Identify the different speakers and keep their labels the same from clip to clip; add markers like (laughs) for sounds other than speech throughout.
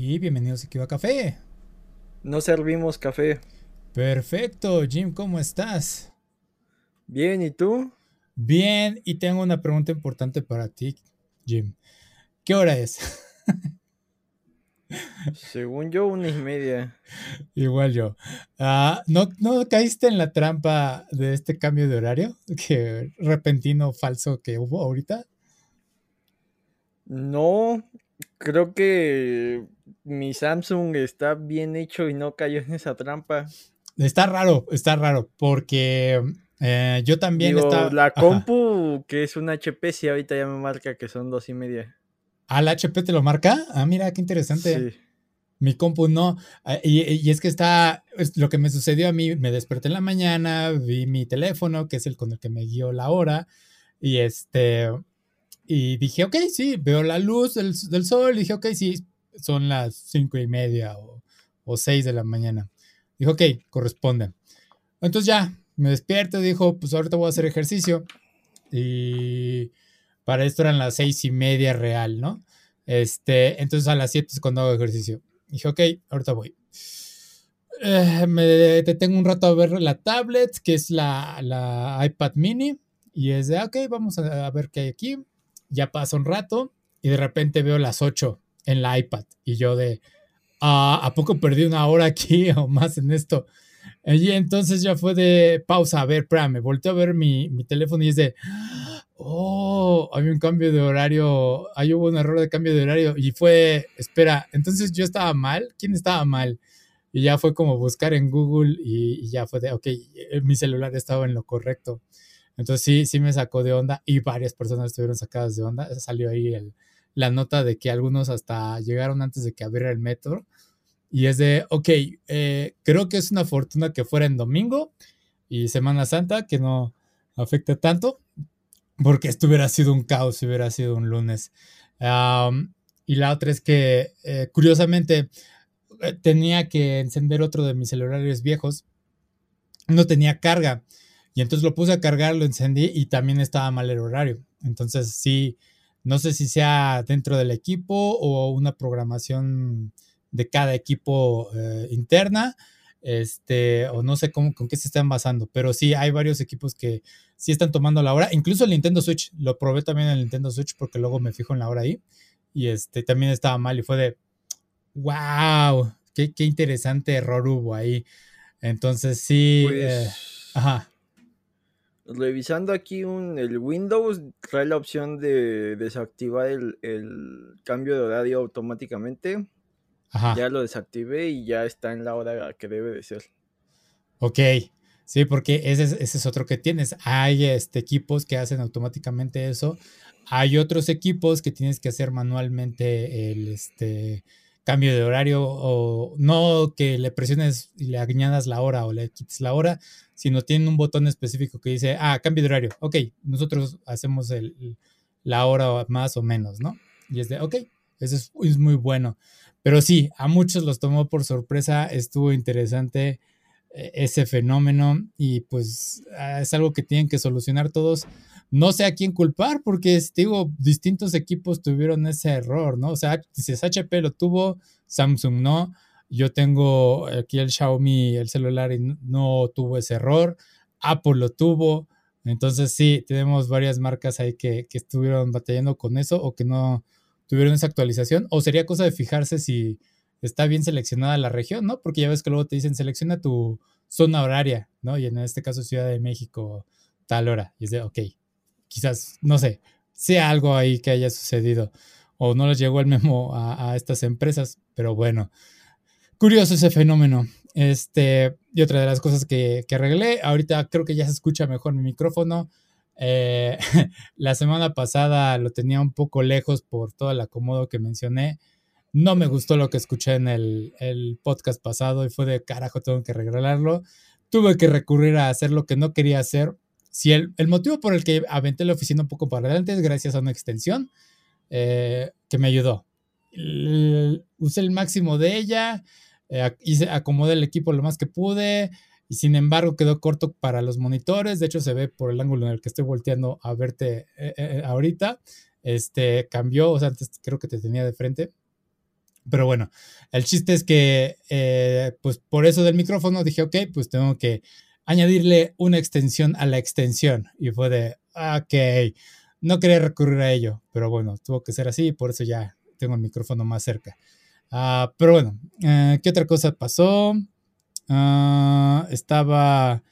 Speaker 1: Y bienvenidos aquí a Café.
Speaker 2: No servimos café.
Speaker 1: Perfecto, Jim, ¿cómo estás?
Speaker 2: Bien, ¿y tú?
Speaker 1: Bien, y tengo una pregunta importante para ti, Jim. ¿Qué hora es? (laughs)
Speaker 2: Según yo, una y media.
Speaker 1: Igual yo. Ah, ¿no, ¿No caíste en la trampa de este cambio de horario? (laughs) Que repentino falso que hubo ahorita.
Speaker 2: No, creo que mi Samsung está bien hecho y no cayó en esa trampa.
Speaker 1: Está raro, está raro, porque eh, yo también
Speaker 2: Digo,
Speaker 1: estaba.
Speaker 2: La
Speaker 1: Ajá.
Speaker 2: compu, que es un HP, sí, ahorita ya me marca que son dos y media.
Speaker 1: ¿Al HP te lo marca? Ah, mira, qué interesante.
Speaker 2: Sí.
Speaker 1: Mi compu no. Ah, Y, y es que está, es lo que me sucedió a mí, me desperté en la mañana, vi mi teléfono, que es el con el que me guió la hora, y este, y dije, ok, sí, veo la luz del, del sol, y dije, ok, sí, son las cinco y media o, o seis de la mañana. Dijo, ok, corresponde. Entonces ya, me despierto, dijo, pues ahorita voy a hacer ejercicio, y para esto eran las seis y media real, ¿no? Este, entonces a las siete es cuando hago ejercicio. Dije, ok, ahorita voy. Eh, me detengo un rato a ver la tablet, que es la, la iPad mini, y es de, ok, vamos a, a ver qué hay aquí. Ya pasa un rato y de repente veo las 8 en la iPad y yo de, "Ah, ¿a poco perdí una hora aquí (laughs) o más en esto? Y entonces ya fue de pausa, a ver, espérame, volteo a ver mi, mi teléfono y es de, oh, hay un cambio de horario, ahí hubo un error de cambio de horario y fue, espera, entonces yo estaba mal, ¿quién estaba mal? Y ya fue como buscar en Google y, y ya fue de, ok, eh, mi celular estaba en lo correcto. Entonces sí, sí me sacó de onda y varias personas estuvieron sacadas de onda. Salió ahí el, la nota de que algunos hasta llegaron antes de que abriera el metro. Y es de, ok, eh, creo que es una fortuna que fuera en domingo y Semana Santa, que no afecta tanto, porque esto hubiera sido un caos si hubiera sido un lunes. Y la otra es que, eh, curiosamente, eh, tenía que encender otro de mis celulares viejos. No tenía carga. Y entonces lo puse a cargar, lo encendí y también estaba mal el horario. Entonces sí, no sé si sea dentro del equipo o una programación de cada equipo eh, interna, este, o no sé cómo, con qué se están basando, pero sí hay varios equipos que sí están tomando la hora, incluso el Nintendo Switch, lo probé también en el Nintendo Switch porque luego me fijo en la hora ahí y este también estaba mal y fue de, wow, qué, qué interesante error hubo ahí. Entonces sí,
Speaker 2: Pues,
Speaker 1: eh, ajá.
Speaker 2: Revisando aquí un, el Windows, trae la opción de desactivar el, el cambio de horario automáticamente.
Speaker 1: Ajá.
Speaker 2: Ya lo desactivé y ya está en la hora que debe de ser.
Speaker 1: Ok, sí, porque ese es, ese es otro que tienes. Hay este, equipos que hacen automáticamente eso. Hay otros equipos que tienes que hacer manualmente el este, cambio de horario o no que le presiones y le añadas la hora o le quites la hora, sino tienen un botón específico que dice, ah, cambio de horario. Ok, nosotros hacemos el, la hora más o menos, ¿no? Y es de, ok, eso es, muy bueno. Pero sí, a muchos los tomó por sorpresa, estuvo interesante eh, ese fenómeno y pues ah, es algo que tienen que solucionar todos. No sé a quién culpar porque digo, distintos equipos tuvieron ese error, ¿no? O sea, dices HP lo tuvo, Samsung no. Yo tengo aquí el Xiaomi, el celular y no tuvo ese error. Apple lo tuvo. Entonces sí, tenemos varias marcas ahí que, que estuvieron batallando con eso o que no tuvieron esa actualización. O sería cosa de fijarse si está bien seleccionada la región, ¿no? Porque ya ves que luego te dicen selecciona tu zona horaria, ¿no? Y en este caso Ciudad de México, tal hora. Y es de, ok, quizás, no sé, sea algo ahí que haya sucedido. O no les llegó el memo a, a estas empresas, pero bueno. Curioso ese fenómeno. Este, y otra de las cosas que, que arreglé, ahorita creo que ya se escucha mejor mi micrófono. Eh, (laughs) la semana pasada lo tenía un poco lejos por todo el acomodo que mencioné. No me gustó lo que escuché en el, el, podcast pasado y fue de carajo, tengo que arreglarlo. Tuve que recurrir a hacer lo que no quería hacer. Si el, motivo por el que aventé la oficina un poco para adelante es gracias a una extensión eh, que me ayudó. El, usé el máximo de ella, eh, hice, acomodé el equipo lo más que pude, y sin embargo quedó corto para los monitores. De hecho, se ve por el ángulo en el que estoy volteando a verte eh, eh, ahorita. Este cambió, o sea, antes creo que te tenía de frente. Pero bueno, el chiste es que, pues por eso del micrófono dije, ok, pues tengo que añadirle una extensión a la extensión. Y fue de, ok, no quería recurrir a ello, pero bueno, tuvo que ser así, por eso ya tengo el micrófono más cerca. Ah, pero bueno, eh, ¿qué otra cosa pasó? Ah, estaba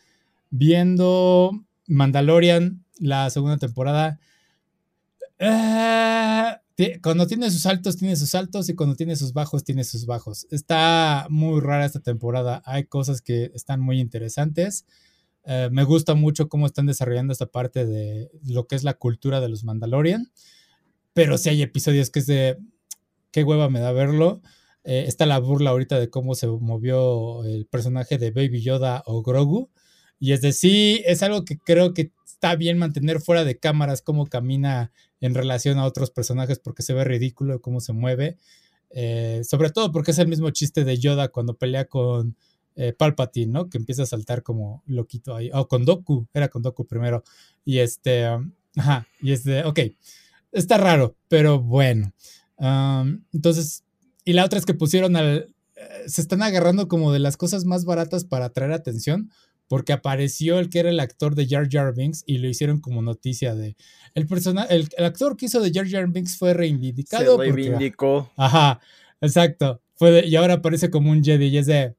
Speaker 1: viendo Mandalorian, la segunda temporada. Cuando tiene sus altos, tiene sus altos y cuando tiene sus bajos, tiene sus bajos. Está muy rara esta temporada. Hay cosas que están muy interesantes. Eh, me gusta mucho cómo están desarrollando esta parte de lo que es la cultura de los Mandalorian. Pero sí hay episodios que es de qué hueva me da verlo. Eh, está la burla ahorita de cómo se movió el personaje de Baby Yoda o Grogu. Y es de sí, es algo que creo que está bien mantener fuera de cámaras cómo camina en relación a otros personajes porque se ve ridículo cómo se mueve. Eh, sobre todo porque es el mismo chiste de Yoda cuando pelea con eh, Palpatine, ¿no? Que empieza a saltar como loquito ahí. O con Doku, era con Doku primero. Y este, um, ajá, y es de, ok, está raro, pero bueno. Um, entonces, y la otra es que pusieron al, eh, se están agarrando como de las cosas más baratas para atraer atención porque apareció el que era el actor de Jar Jar Binks y lo hicieron como noticia de el personaje el, actor que hizo de JarJar Binks fue reivindicado
Speaker 2: se reivindicó.
Speaker 1: ajá exacto fue y ahora aparece como un Jedi y es de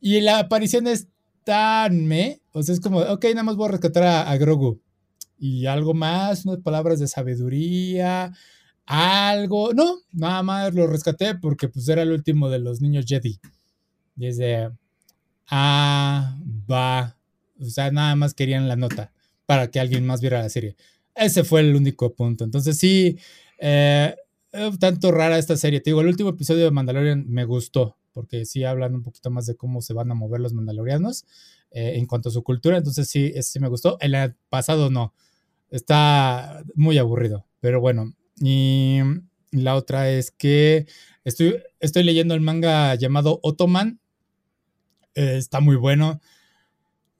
Speaker 1: y la aparición es tan me o sea es como ok nada más voy a rescatar a, Grogu. Y algo más unas palabras de sabiduría algo no nada más lo rescaté porque pues era el último de los niños Jedi. Desde Ah, va. O sea, nada más querían la nota para que alguien más viera la serie. Ese fue el único punto. Entonces sí, eh, eh, tanto rara esta serie. Te digo, el último episodio de Mandalorian me gustó, porque sí hablan un poquito más de cómo se van a mover los mandalorianos eh, en cuanto a su cultura. Entonces sí, ese sí me gustó. El pasado no. Está muy aburrido. Pero bueno, y la otra es que estoy, estoy leyendo el manga llamado Ottoman eh, está muy bueno.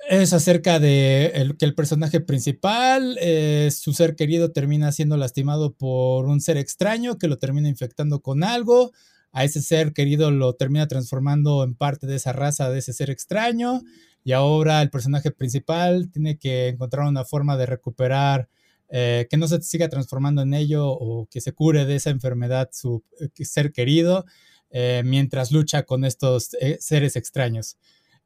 Speaker 1: Es acerca de que el personaje principal, eh, su ser querido, termina siendo lastimado por un ser extraño que lo termina infectando con algo. A ese ser querido lo termina transformando en parte de esa raza, de ese ser extraño. Y ahora el personaje principal tiene que encontrar una forma de recuperar, eh, que no se siga transformando en ello o que se cure de esa enfermedad su ser querido. Eh, mientras lucha con estos eh, seres extraños.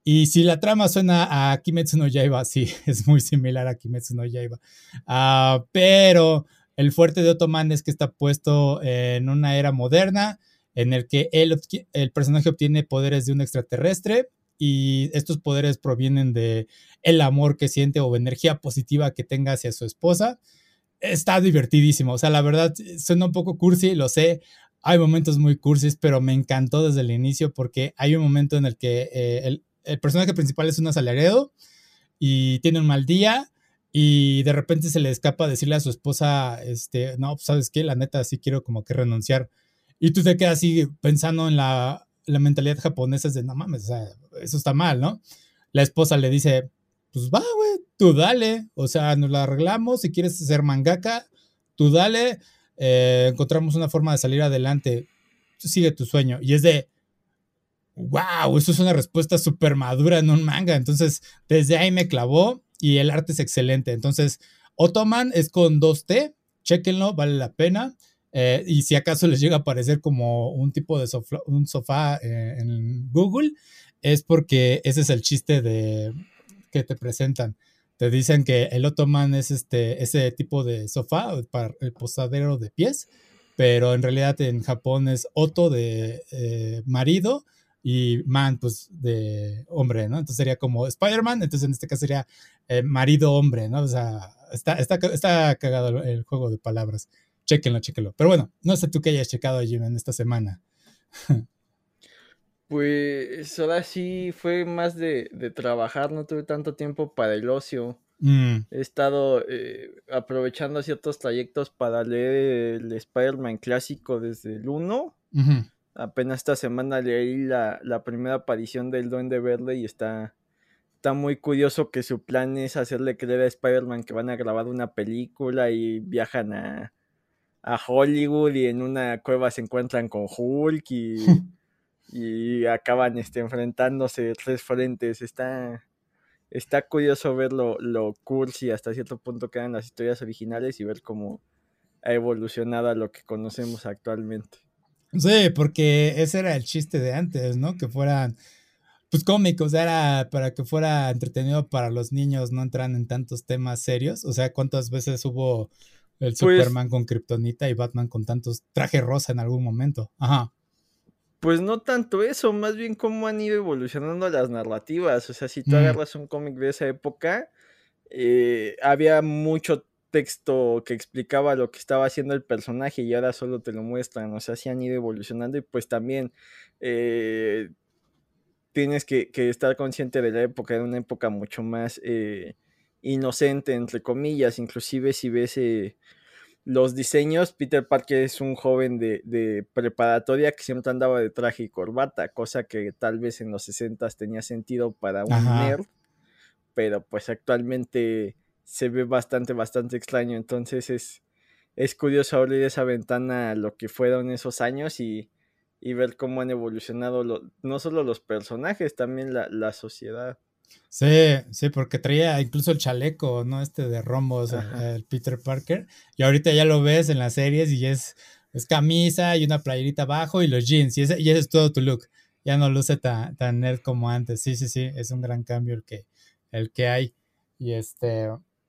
Speaker 1: Y si la trama suena a Kimetsu no Yaiba, (laughs) sí, es muy similar a Kimetsu no Yaiba. Ah, pero el fuerte de Ottoman es que está puesto en una era moderna en el que él, el personaje obtiene poderes de un extraterrestre y estos poderes provienen de el amor que siente o energía positiva que tenga hacia su esposa. Está divertidísimo, o sea, la verdad suena un poco cursi, lo sé, hay momentos muy cursis, pero me encantó desde el inicio porque hay un momento en el que eh, el, personaje principal es un asalariado y tiene un mal día y de repente se le escapa decirle a su esposa, este, no, pues sabes qué, la neta sí quiero como que renunciar. Y tú te quedas así pensando en la, la mentalidad japonesa de, no mames, o sea, eso está mal, ¿no? La esposa le dice, pues va, güey, tú dale, o sea, nos la arreglamos, si quieres ser mangaka, tú dale, eh, encontramos una forma de salir adelante, sigue tu sueño. Y es de, wow, eso es una respuesta súper madura en un manga. Entonces, desde ahí me clavó y el arte es excelente. Entonces, Ottoman es con 2T, chequenlo, vale la pena. Eh, y si acaso les llega a parecer como un tipo de sofá, un sofá eh, en Google, es porque ese es el chiste de que te presentan te dicen que el Ottoman es este, ese tipo de sofá para el posadero de pies, pero en realidad en Japón es Otto de eh, marido y man, pues de hombre, ¿no? Entonces sería como Spider-Man, entonces en este caso sería eh, marido-hombre, ¿no? O sea, está, está, está cagado el juego de palabras. Chéquenlo, chéquenlo. Pero bueno, no sé tú qué hayas checado, Jim, en esta semana. (laughs)
Speaker 2: Pues ahora sí fue más de, trabajar, no tuve tanto tiempo para el ocio. Mm. He estado eh, aprovechando ciertos trayectos para leer el Spider-Man clásico desde el 1. Apenas esta semana leí la, primera aparición del Duende Verde y está, está muy curioso que su plan es hacerle creer a Spider-Man que van a grabar una película y viajan a, a Hollywood y en una cueva se encuentran con Hulk y, (laughs) y acaban este, enfrentándose tres frentes. Está, está curioso ver lo, lo cursi hasta cierto punto que eran las historias originales y ver cómo ha evolucionado a lo que conocemos actualmente.
Speaker 1: Sí, porque ese era el chiste de antes, ¿no? Que fueran, pues cómicos, era para que fuera entretenido para los niños, no entran en tantos temas serios. O sea, ¿cuántas veces hubo el pues Superman con Kryptonita y Batman con tantos traje rosa en algún momento? Ajá.
Speaker 2: Pues no tanto eso, más bien cómo han ido evolucionando las narrativas. O sea, si tú mm. agarras un cómic de esa época, eh, había mucho texto que explicaba lo que estaba haciendo el personaje y ahora solo te lo muestran. O sea, sí han ido evolucionando y pues también eh, tienes que, estar consciente de la época, de una época mucho más eh, inocente, entre comillas. Inclusive si ves los diseños, Peter Parker es un joven de, preparatoria que siempre andaba de traje y corbata, cosa que tal vez en los 60 tenía sentido para un nerd, pero pues actualmente se ve bastante, bastante extraño. Entonces es, es curioso abrir esa ventana a lo que fueron esos años y, ver cómo han evolucionado no solo los personajes, también la, la sociedad.
Speaker 1: Sí, sí, porque traía incluso el chaleco, ¿no? Este de rombos, el Peter Parker. Y ahorita ya lo ves en las series y es, es camisa y una playerita abajo y los jeans. Y ese, y ese es todo tu look. Ya no luce tan, tan nerd como antes. Sí, sí, sí, es un gran cambio el que, el que hay. Y este,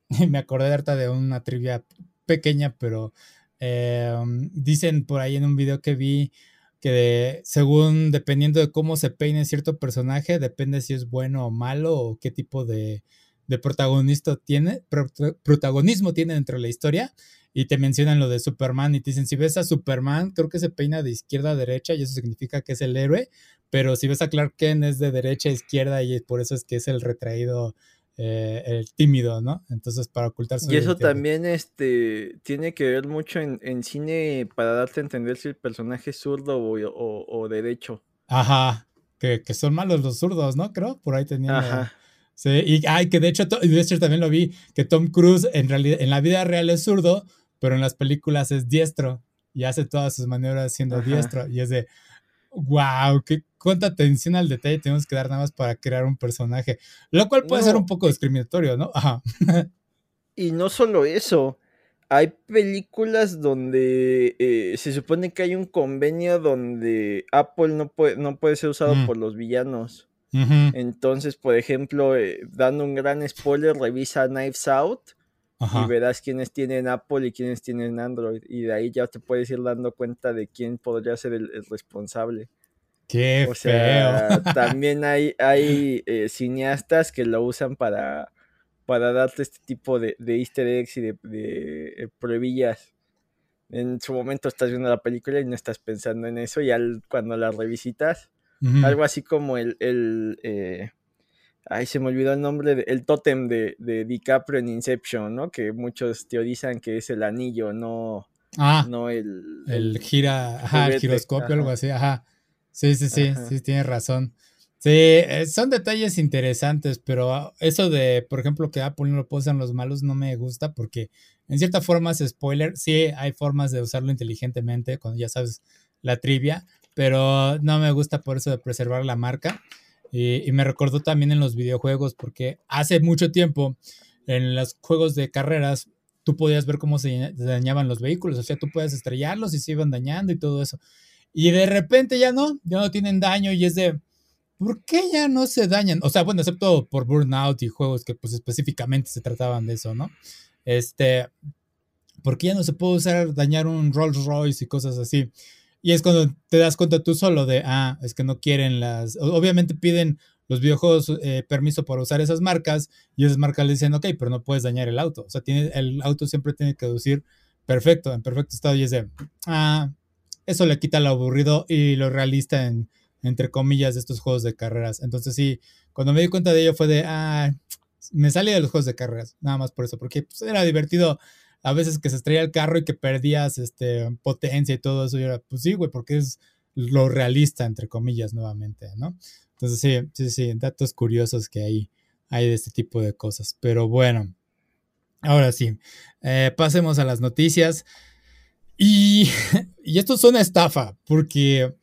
Speaker 1: (laughs) me acordé de harta de una trivia pequeña, pero eh, dicen por ahí en un video que vi que según dependiendo de cómo se peine cierto personaje, depende si es bueno o malo o qué tipo de, protagonista tiene, protagonismo tiene dentro de la historia. Y te mencionan lo de Superman y te dicen, si ves a Superman, creo que se peina de izquierda a derecha y eso significa que es el héroe, pero si ves a Clark Kent es de derecha a izquierda y por eso es que es el retraído eh, el tímido, ¿no? Entonces, para ocultar
Speaker 2: su Y eso también este, tiene que ver mucho en, cine para darte a entender si el personaje es zurdo o, derecho.
Speaker 1: Ajá, que, son malos los zurdos, ¿no? Creo, por ahí tenía. Ajá. Sí, y ay, que de hecho, de hecho también lo vi, que Tom Cruise en realidad, en la vida real es zurdo, pero en las películas es diestro y hace todas sus maniobras siendo diestro. Y es de, wow, qué cuánta atención al detalle tenemos que dar nada más para crear un personaje, lo cual puede ser un poco discriminatorio, ¿no? Ajá.
Speaker 2: y no solo eso, hay películas donde eh, se supone que hay un convenio donde Apple no puede, no puede ser usado mm. por los villanos. Entonces, por ejemplo, eh, dando un gran spoiler, revisa Knives Out y verás quiénes tienen Apple y quiénes tienen Android. Y de ahí ya te puedes ir dando cuenta de quién podría ser el responsable.
Speaker 1: Qué o sea, (laughs)
Speaker 2: también hay, hay eh, cineastas que lo usan para, para darte este tipo de, easter eggs y de, de, eh, En su momento estás viendo la película y no estás pensando en eso, y al, cuando la revisitas, algo así como el, el eh, ay, se me olvidó el nombre, el tótem de, de, DiCaprio en Inception, ¿no? Que muchos teorizan que es el anillo, no,
Speaker 1: ah,
Speaker 2: no el,
Speaker 1: el, gira, ajá, el giroscopio, algo así, ajá. Sí, sí, sí, sí, tienes razón. Sí, eh, son detalles interesantes, pero ah, eso de, por ejemplo, que Apple no lo los malos no me gusta porque en cierta forma es spoiler. Sí, hay formas de usarlo inteligentemente cuando ya sabes la trivia, pero no me gusta por eso de preservar la marca. Y, me recordó también en los videojuegos porque hace mucho tiempo en los juegos de carreras tú podías ver cómo se dañaban los vehículos, o sea, tú puedes estrellarlos y se iban dañando y todo eso. Y de repente ya no, ya no tienen daño y es de, ¿por qué ya no se dañan? O sea, bueno, excepto por Burnout y juegos que pues específicamente se trataban de eso, ¿no? Este, ¿por qué ya no se puede usar dañar un Rolls Royce y cosas así? Y es cuando te das cuenta tú solo de, ah, es que no quieren las, obviamente piden los videojuegos eh, permiso para usar esas marcas y esas marcas le dicen, ok, pero no puedes dañar el auto. O sea, tiene, el auto siempre tiene que decir perfecto, en perfecto estado y es de, ah, eso le quita lo aburrido y lo realista en, entre comillas, de estos juegos de carreras. Entonces sí, cuando me di cuenta de ello fue de, ah, me salí de los juegos de carreras, nada más por eso, porque pues, era divertido a veces que se estrella el carro y que perdías este, potencia y todo eso. Y era, pues sí, güey, porque es lo realista, entre comillas, nuevamente, ¿no? Entonces sí, sí, sí, datos curiosos que hay, hay de este tipo de cosas. Pero bueno, ahora sí, eh, pasemos a las noticias. (laughs) Y esto es una estafa, porque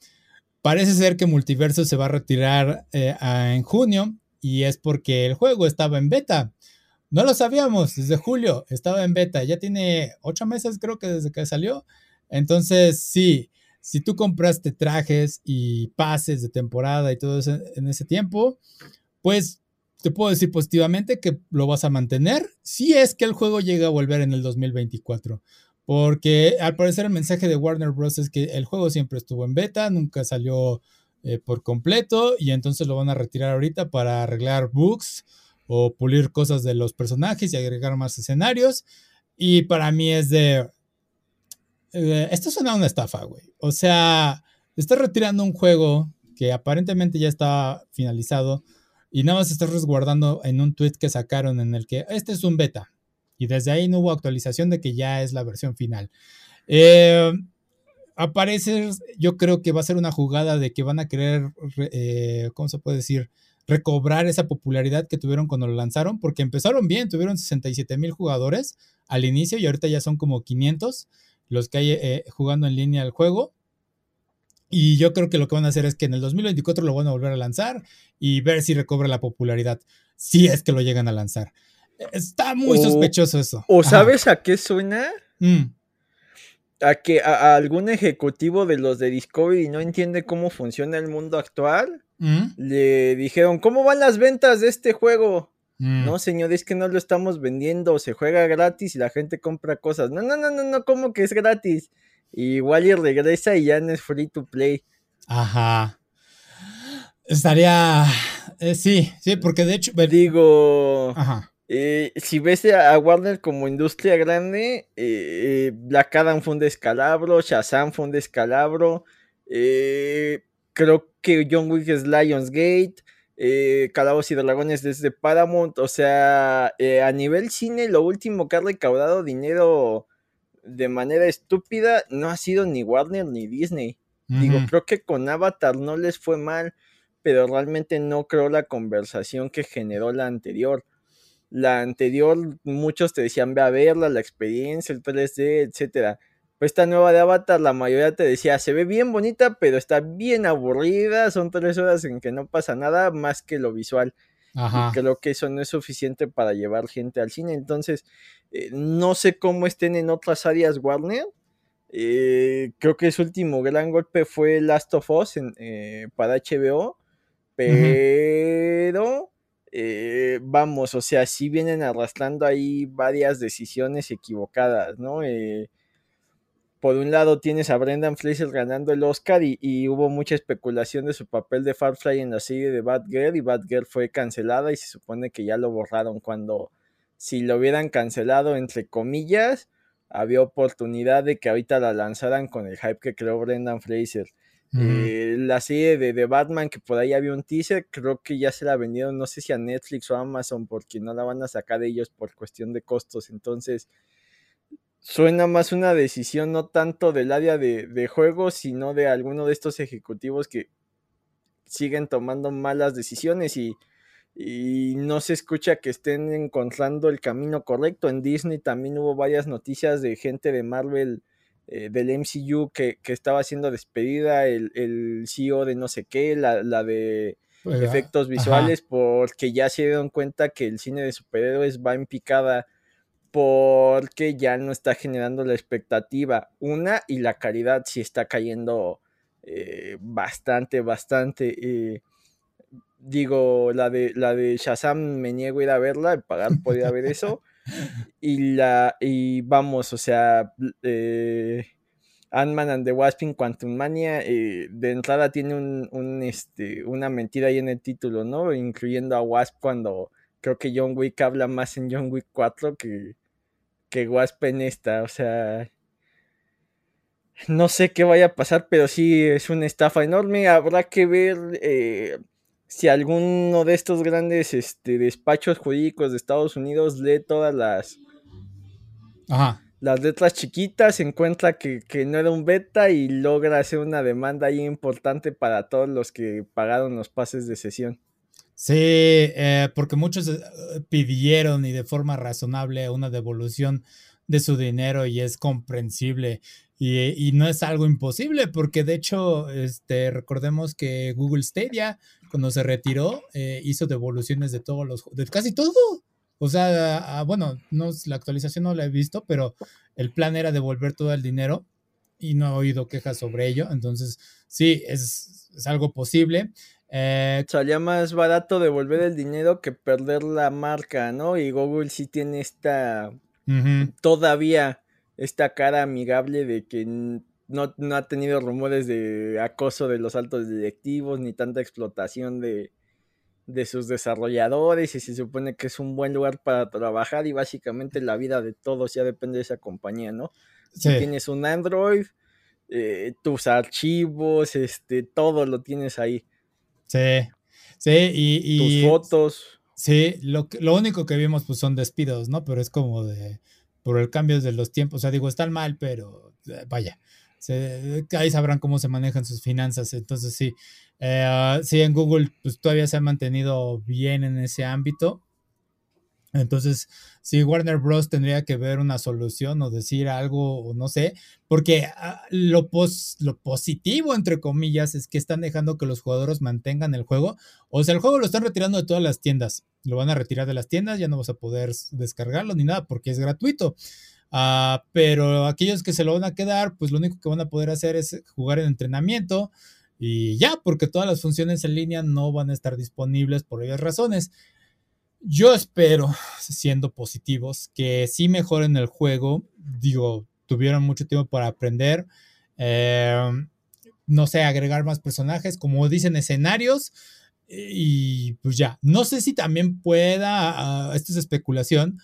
Speaker 1: parece ser que Multiverso se va a retirar eh, en junio y es porque el juego estaba en beta. No lo sabíamos, desde julio estaba en beta, ya tiene ocho meses creo que desde que salió. Entonces, sí, si tú compraste trajes y pases de temporada y todo eso en ese tiempo, pues te puedo decir positivamente que lo vas a mantener si es que el juego llega a volver en el 2024. Porque al parecer el mensaje de Warner Bros. es que el juego siempre estuvo en beta, nunca salió eh, por completo y entonces lo van a retirar ahorita para arreglar bugs o pulir cosas de los personajes y agregar más escenarios. Y para mí es de... Eh, esto suena a una estafa, güey. O sea, estás retirando un juego que aparentemente ya está finalizado y nada más estás resguardando en un tweet que sacaron en el que este es un beta. Y desde ahí no hubo actualización de que ya es la versión final. Eh, aparece, yo creo que va a ser una jugada de que van a querer, eh, ¿cómo se puede decir? Recobrar esa popularidad que tuvieron cuando lo lanzaron, porque empezaron bien, tuvieron 67 mil jugadores al inicio y ahorita ya son como 500 los que hay eh, jugando en línea el juego. Y yo creo que lo que van a hacer es que en el 2024 lo van a volver a lanzar y ver si recobra la popularidad, si es que lo llegan a lanzar. Está muy sospechoso eso.
Speaker 2: ¿O sabes a qué suena? Mm. A que a, algún ejecutivo de los de Discovery no entiende cómo funciona el mundo actual. Mm. Le dijeron, ¿cómo van las ventas de este juego? Mm. No, señor, es que no lo estamos vendiendo, se juega gratis y la gente compra cosas. No, no, no, no, no, ¿cómo que es gratis? Y Wally regresa y ya no es free to play.
Speaker 1: Ajá. Estaría. Eh, sí, sí, porque de hecho.
Speaker 2: Digo. Ajá. Eh, si ves a Warner como industria grande, eh, Black Adam fue un descalabro, Shazam fue un descalabro. creo que John Wick es Lionsgate. Eh, Calabos y Dragones desde Paramount. O sea, a nivel cine, lo último que ha recaudado dinero de manera estúpida no ha sido ni Warner ni Disney. Digo, creo que con Avatar no les fue mal, pero realmente no creo la conversación que generó la anterior. La anterior, muchos te decían ve a verla, la experiencia, el 3D, etcétera. Pues esta nueva de Avatar, la mayoría te decía, se ve bien bonita, pero está bien aburrida, son tres horas en que no pasa nada más que lo visual. Y creo que eso no es suficiente para llevar gente al cine. Entonces, eh, no sé cómo estén en otras áreas Warner. Eh, creo que su último gran golpe fue Last of Us eh, para HBO. Pero, vamos, o sea, sí vienen arrastrando ahí varias decisiones equivocadas, ¿no? por un lado tienes a Brendan Fraser ganando el Oscar y, hubo mucha especulación de su papel de Firefly en la serie de Batgirl y Batgirl fue cancelada y se supone que ya lo borraron cuando si lo hubieran cancelado entre comillas había oportunidad de que ahorita la lanzaran con el hype que creó Brendan Fraser. Eh, la serie de, de, Batman, que por ahí había un teaser, creo que ya se la vendieron, no sé si a Netflix o a Amazon, porque no la van a sacar ellos por cuestión de costos. Entonces, suena más una decisión no tanto del área de, de juegos, sino de alguno de estos ejecutivos que siguen tomando malas decisiones y, no se escucha que estén encontrando el camino correcto. En Disney también hubo varias noticias de gente de Marvel eh, del MCU que, estaba siendo despedida, el, el, CEO de no sé qué, la, de pues, efectos visuales, porque ya se dieron cuenta que el cine de superhéroes va en picada porque ya no está generando la expectativa. Una, y la calidad sí está cayendo eh, bastante, bastante. Eh, digo, la de, la de Shazam me niego a ir a verla, pagar podría ver (laughs) eso. Y la, y vamos, o sea, eh, Ant-Man and the Wasp in Quantum Mania, eh, de entrada tiene un, este, una mentira ahí en el título, ¿no? Incluyendo a Wasp cuando creo que John Wick habla más en John Wick 4 que, que Wasp en esta, o sea, no sé qué vaya a pasar, pero sí es una estafa enorme. Habrá que ver eh, si alguno de estos grandes este, despachos jurídicos de Estados Unidos lee todas las, las letras chiquitas, encuentra que, no era un beta y logra hacer una demanda ahí importante para todos los que pagaron los pases de sesión.
Speaker 1: Sí, eh, porque muchos eh, pidieron y de forma razonable una devolución de su dinero y es comprensible. Y, no es algo imposible, porque de hecho, este, recordemos que Google Stadia, cuando se retiró, eh, hizo devoluciones de todos los, de casi todo. O sea, bueno, no, la actualización no la he visto, pero el plan era devolver todo el dinero y no he oído quejas sobre ello. Entonces, sí, es, es algo posible.
Speaker 2: Eh, Salía más barato devolver el dinero que perder la marca, ¿no? Y Google sí tiene esta. Todavía esta cara amigable de que no, ha tenido rumores de acoso de los altos directivos ni tanta explotación de, de sus desarrolladores y se supone que es un buen lugar para trabajar y básicamente la vida de todos ya depende de esa compañía, ¿no? Si tienes un Android, eh, tus archivos, este, todo lo tienes ahí.
Speaker 1: Sí, sí, y...
Speaker 2: Tus fotos.
Speaker 1: Sí, lo, lo único que vimos pues son despidos, ¿no? Pero es como de, por el cambio de los tiempos, o sea, digo, están mal, pero eh, vaya, ahí sabrán cómo se manejan sus finanzas, entonces sí, eh, sí, en Google pues todavía se ha mantenido bien en ese ámbito, entonces, si Warner Bros. tendría que ver una solución o decir algo, o no sé, porque ah, lo, lo positivo, entre comillas, es que están dejando que los jugadores mantengan el juego. O sea, el juego lo están retirando de todas las tiendas. Lo van a retirar de las tiendas, ya no vas a poder descargarlo ni nada porque es gratuito. Ah, pero aquellos que se lo van a quedar, pues lo único que van a poder hacer es jugar en entrenamiento y ya, porque todas las funciones en línea no van a estar disponibles por ellas razones. Yo espero, siendo positivos, que sí mejoren el juego. Digo, tuvieron mucho tiempo para aprender. Em, no sé, agregar más personajes, como dicen, escenarios. Y pues ya, no sé si también pueda, uh, esto es especulación,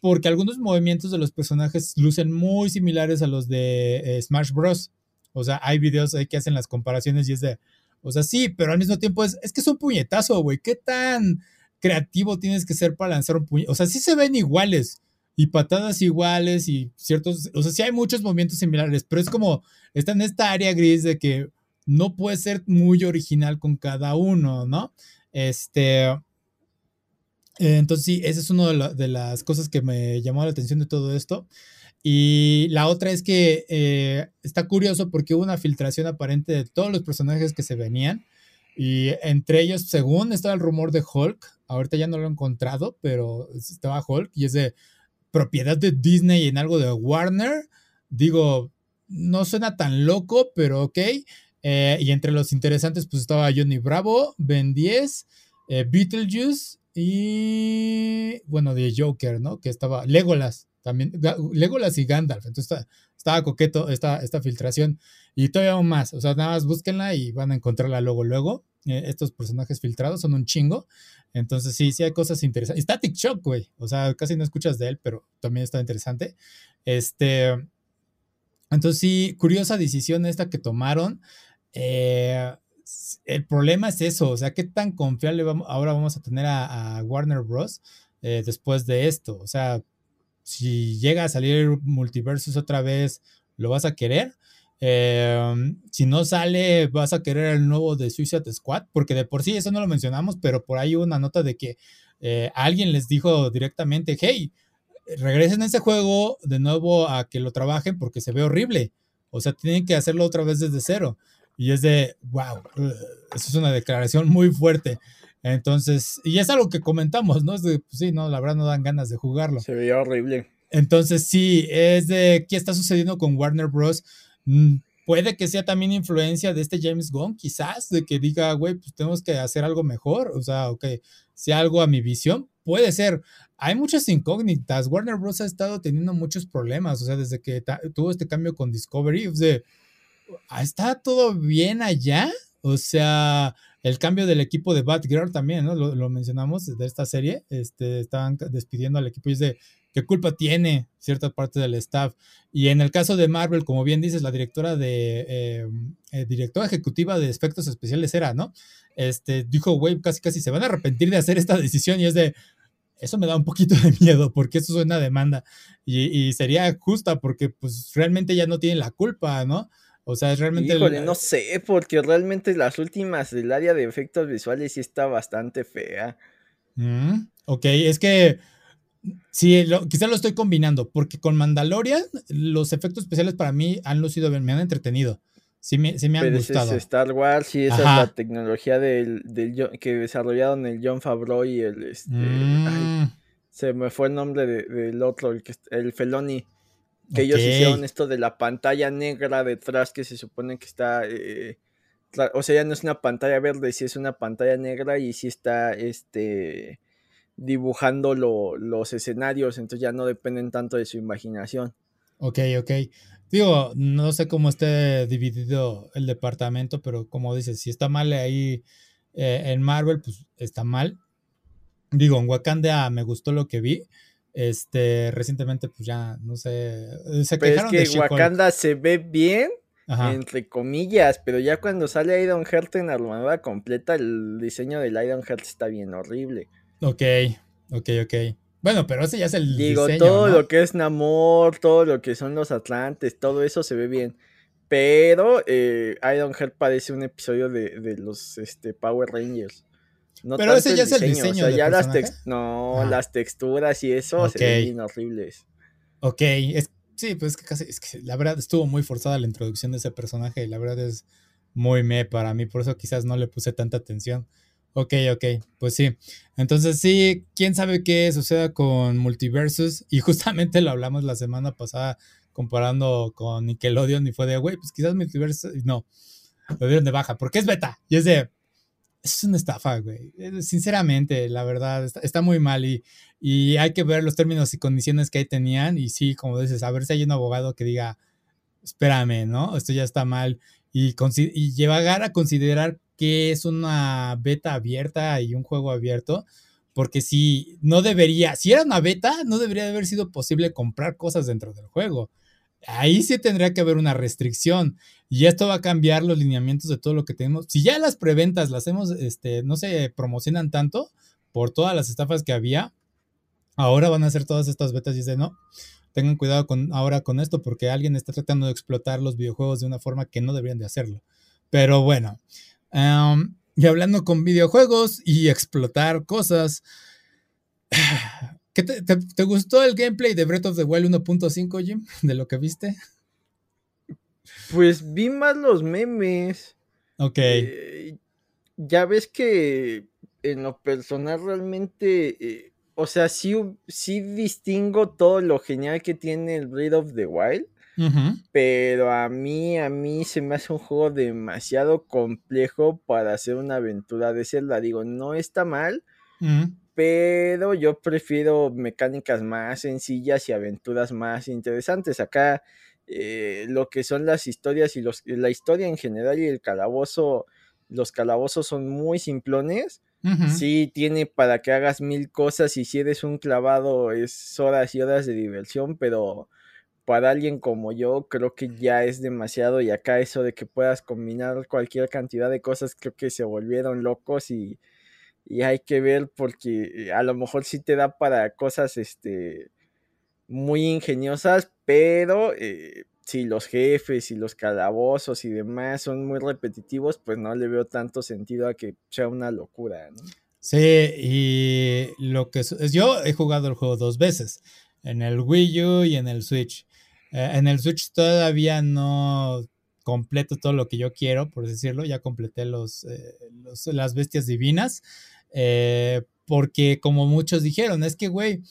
Speaker 1: porque algunos movimientos de los personajes lucen muy similares a los de eh, Smash Bros. O sea, hay videos ahí que hacen las comparaciones y es de, o sea, sí, pero al mismo tiempo es, es que es un puñetazo, güey, ¿qué tan creativo tienes que ser para lanzar un puñetazo. O sea, sí se ven iguales y patadas iguales y ciertos, o sea, sí hay muchos movimientos similares, pero es como, está en esta área gris de que no puede ser muy original con cada uno, ¿no? Este, entonces sí, esa es una de, las cosas que me llamó la atención de todo esto. Y la otra es que eh, está curioso porque hubo una filtración aparente de todos los personajes que se venían. Y entre ellos, según estaba el rumor de Hulk, ahorita ya no lo he encontrado, pero estaba Hulk y es de propiedad de Disney en algo de Warner. Digo, no suena tan loco, pero ok. Eh, y entre los interesantes, pues estaba Johnny Bravo, Ben 10, eh, Beetlejuice y bueno, de Joker, ¿no? Que estaba Legolas también, Legolas y Gandalf. Entonces estaba coqueto esta, esta filtración y todavía más. O sea, nada más búsquenla y van a encontrarla luego, luego. Eh, estos personajes filtrados son un chingo. Entonces, sí, sí hay cosas interesantes. Static Shock, güey. O sea, casi no escuchas de él, pero también está interesante. Este. Entonces, sí, curiosa decisión esta que tomaron. Eh, el problema es eso, o sea, qué tan confiable vamos, ahora vamos a tener a, Warner Bros. Eh, después de esto. O sea, si llega a salir Multiversus otra vez, ¿lo vas a querer? Em, si no sale, vas a querer el nuevo de Suicide Squad, porque de por sí eso no lo mencionamos, pero por ahí hubo una nota de que eh, alguien les dijo directamente, hey, regresen a ese juego de nuevo a que lo trabajen porque se ve horrible. O sea, tienen que hacerlo otra vez desde cero. Y es de, wow, eso es una declaración muy fuerte. Entonces, y es algo que comentamos, ¿no? Es de, pues sí, no, la verdad no dan ganas de jugarlo.
Speaker 2: Se veía horrible.
Speaker 1: Entonces, sí, es de qué está sucediendo con Warner Bros. Mm, puede que sea también influencia de este James Gunn, quizás, de que diga, güey, pues tenemos que hacer algo mejor, o sea, ok, sea algo a mi visión, puede ser. Hay muchas incógnitas. Warner Bros. ha estado teniendo muchos problemas, o sea, desde que tuvo este cambio con Discovery, o sea, ¿está todo bien allá? O sea, el cambio del equipo de Batgirl también, ¿no? Lo, mencionamos de esta serie, este, estaban despidiendo al equipo y es de, ¿Qué culpa tiene cierta parte del staff? Y en el caso de Marvel, como bien dices, la directora de eh, eh, directora ejecutiva de efectos especiales era, ¿no? Este dijo, güey, casi casi se van a arrepentir de hacer esta decisión y es de eso me da un poquito de miedo porque eso es una demanda y, sería justa porque pues realmente ya no tiene la culpa, ¿no? O sea, es realmente...
Speaker 2: Híjole, no sé, porque realmente las últimas del área de efectos visuales sí está bastante fea.
Speaker 1: Mm, ok, es que Sí, quizás lo estoy combinando, porque con Mandalorian los efectos especiales para mí han lucido bien, me han entretenido. Sí me, sí me han gustado.
Speaker 2: Es Star Wars, sí, esa es la tecnología del, que desarrollaron el John Favreau y el... Este, mm. se me fue el nombre del otro, el, que, el Feloni. Que ellos hicieron esto de la pantalla negra detrás que se supone que está... Eh, o sea, ya no es una pantalla verde, sí es una pantalla negra y sí está este dibujando los escenarios, entonces ya no dependen tanto de su imaginación.
Speaker 1: Ok, ok. Digo, no sé cómo esté dividido el departamento, pero como dices, si está mal ahí eh, en Marvel, pues está mal. Digo, en Wakanda me gustó lo que vi. Este, recientemente, pues ya, no sé,
Speaker 2: se quejaron es que Wakanda se ve bien, entre comillas, pero ya cuando sale Iron Heart en armadura completa, el diseño del Iron Heart está bien horrible.
Speaker 1: Ok, ok, ok. Bueno, pero ese ya es el
Speaker 2: Digo, todo lo que es Namor, todo lo que son los Atlantes, todo eso se ve bien. Pero eh, Ironheart parece un episodio de, los este, Power Rangers.
Speaker 1: No pero ese ya es el diseño. O sea, ya
Speaker 2: las, no, las texturas y eso se ven bien horribles.
Speaker 1: Ok, sí, pues es que casi, es que la verdad estuvo muy forzada la introducción de ese personaje y la verdad es muy me para mí, por eso quizás no le puse tanta atención. Ok, ok, pues sí. Entonces sí, quién sabe qué suceda con Multiversus. Y (laughs) justamente lo hablamos la semana pasada comparando con Nickelodeon y fue de, güey, pues quizás Multiversus, no, lo dieron de baja, porque es beta. Y es de, es una estafa, güey. Sinceramente, la verdad, está, muy mal y, y, hay que ver los términos y condiciones que ahí tenían. Y sí, como dices, a ver si hay un abogado que diga, espérame, ¿no? Esto ya está mal. Y, y a considerar que es una beta abierta y un juego abierto, porque si no debería, si era una beta, no debería haber sido posible comprar cosas dentro del juego. Ahí sí tendría que haber una restricción y esto va a cambiar los lineamientos de todo lo que tenemos. Si ya las preventas las hemos, este, no se promocionan tanto por todas las estafas que había, ahora van a hacer todas estas betas y dicen, no, tengan cuidado con, ahora con esto porque alguien está tratando de explotar los videojuegos de una forma que no deberían de hacerlo. Pero bueno, y hablando con videojuegos y explotar cosas. (sighs) ¿Qué te, gustó el gameplay de Breath of the Wild 1.5, Jim? (laughs) De lo que viste.
Speaker 2: Pues vi más los memes.
Speaker 1: Ok.
Speaker 2: Eh, ya ves que en lo personal realmente, eh, o sea, sí, sí distingo todo lo genial que tiene el Breath of the Wild. Pero a mí, a mí se me hace un juego demasiado complejo para hacer una aventura de Zelda. Digo, no está mal, pero yo prefiero mecánicas más sencillas y aventuras más interesantes. Acá eh, lo que son las historias y los, la historia en general y el calabozo, los calabozos son muy simplones. Sí, tiene para que hagas mil cosas y si eres un clavado es horas y horas de diversión, pero para alguien como yo creo que ya es demasiado y acá eso de que puedas combinar cualquier cantidad de cosas creo que se volvieron locos y, hay que ver porque a lo mejor sí te da para cosas este muy ingeniosas pero eh, si los jefes y los calabozos y demás son muy repetitivos pues no le veo tanto sentido a que sea una locura
Speaker 1: Sí, y lo que yo he jugado el juego dos veces, en el Wii U y en el Switch. Eh, en el Switch todavía no completo todo lo que yo quiero, por decirlo. Ya completé los, eh, las bestias divinas. Eh, porque como muchos dijeron, es que, güey,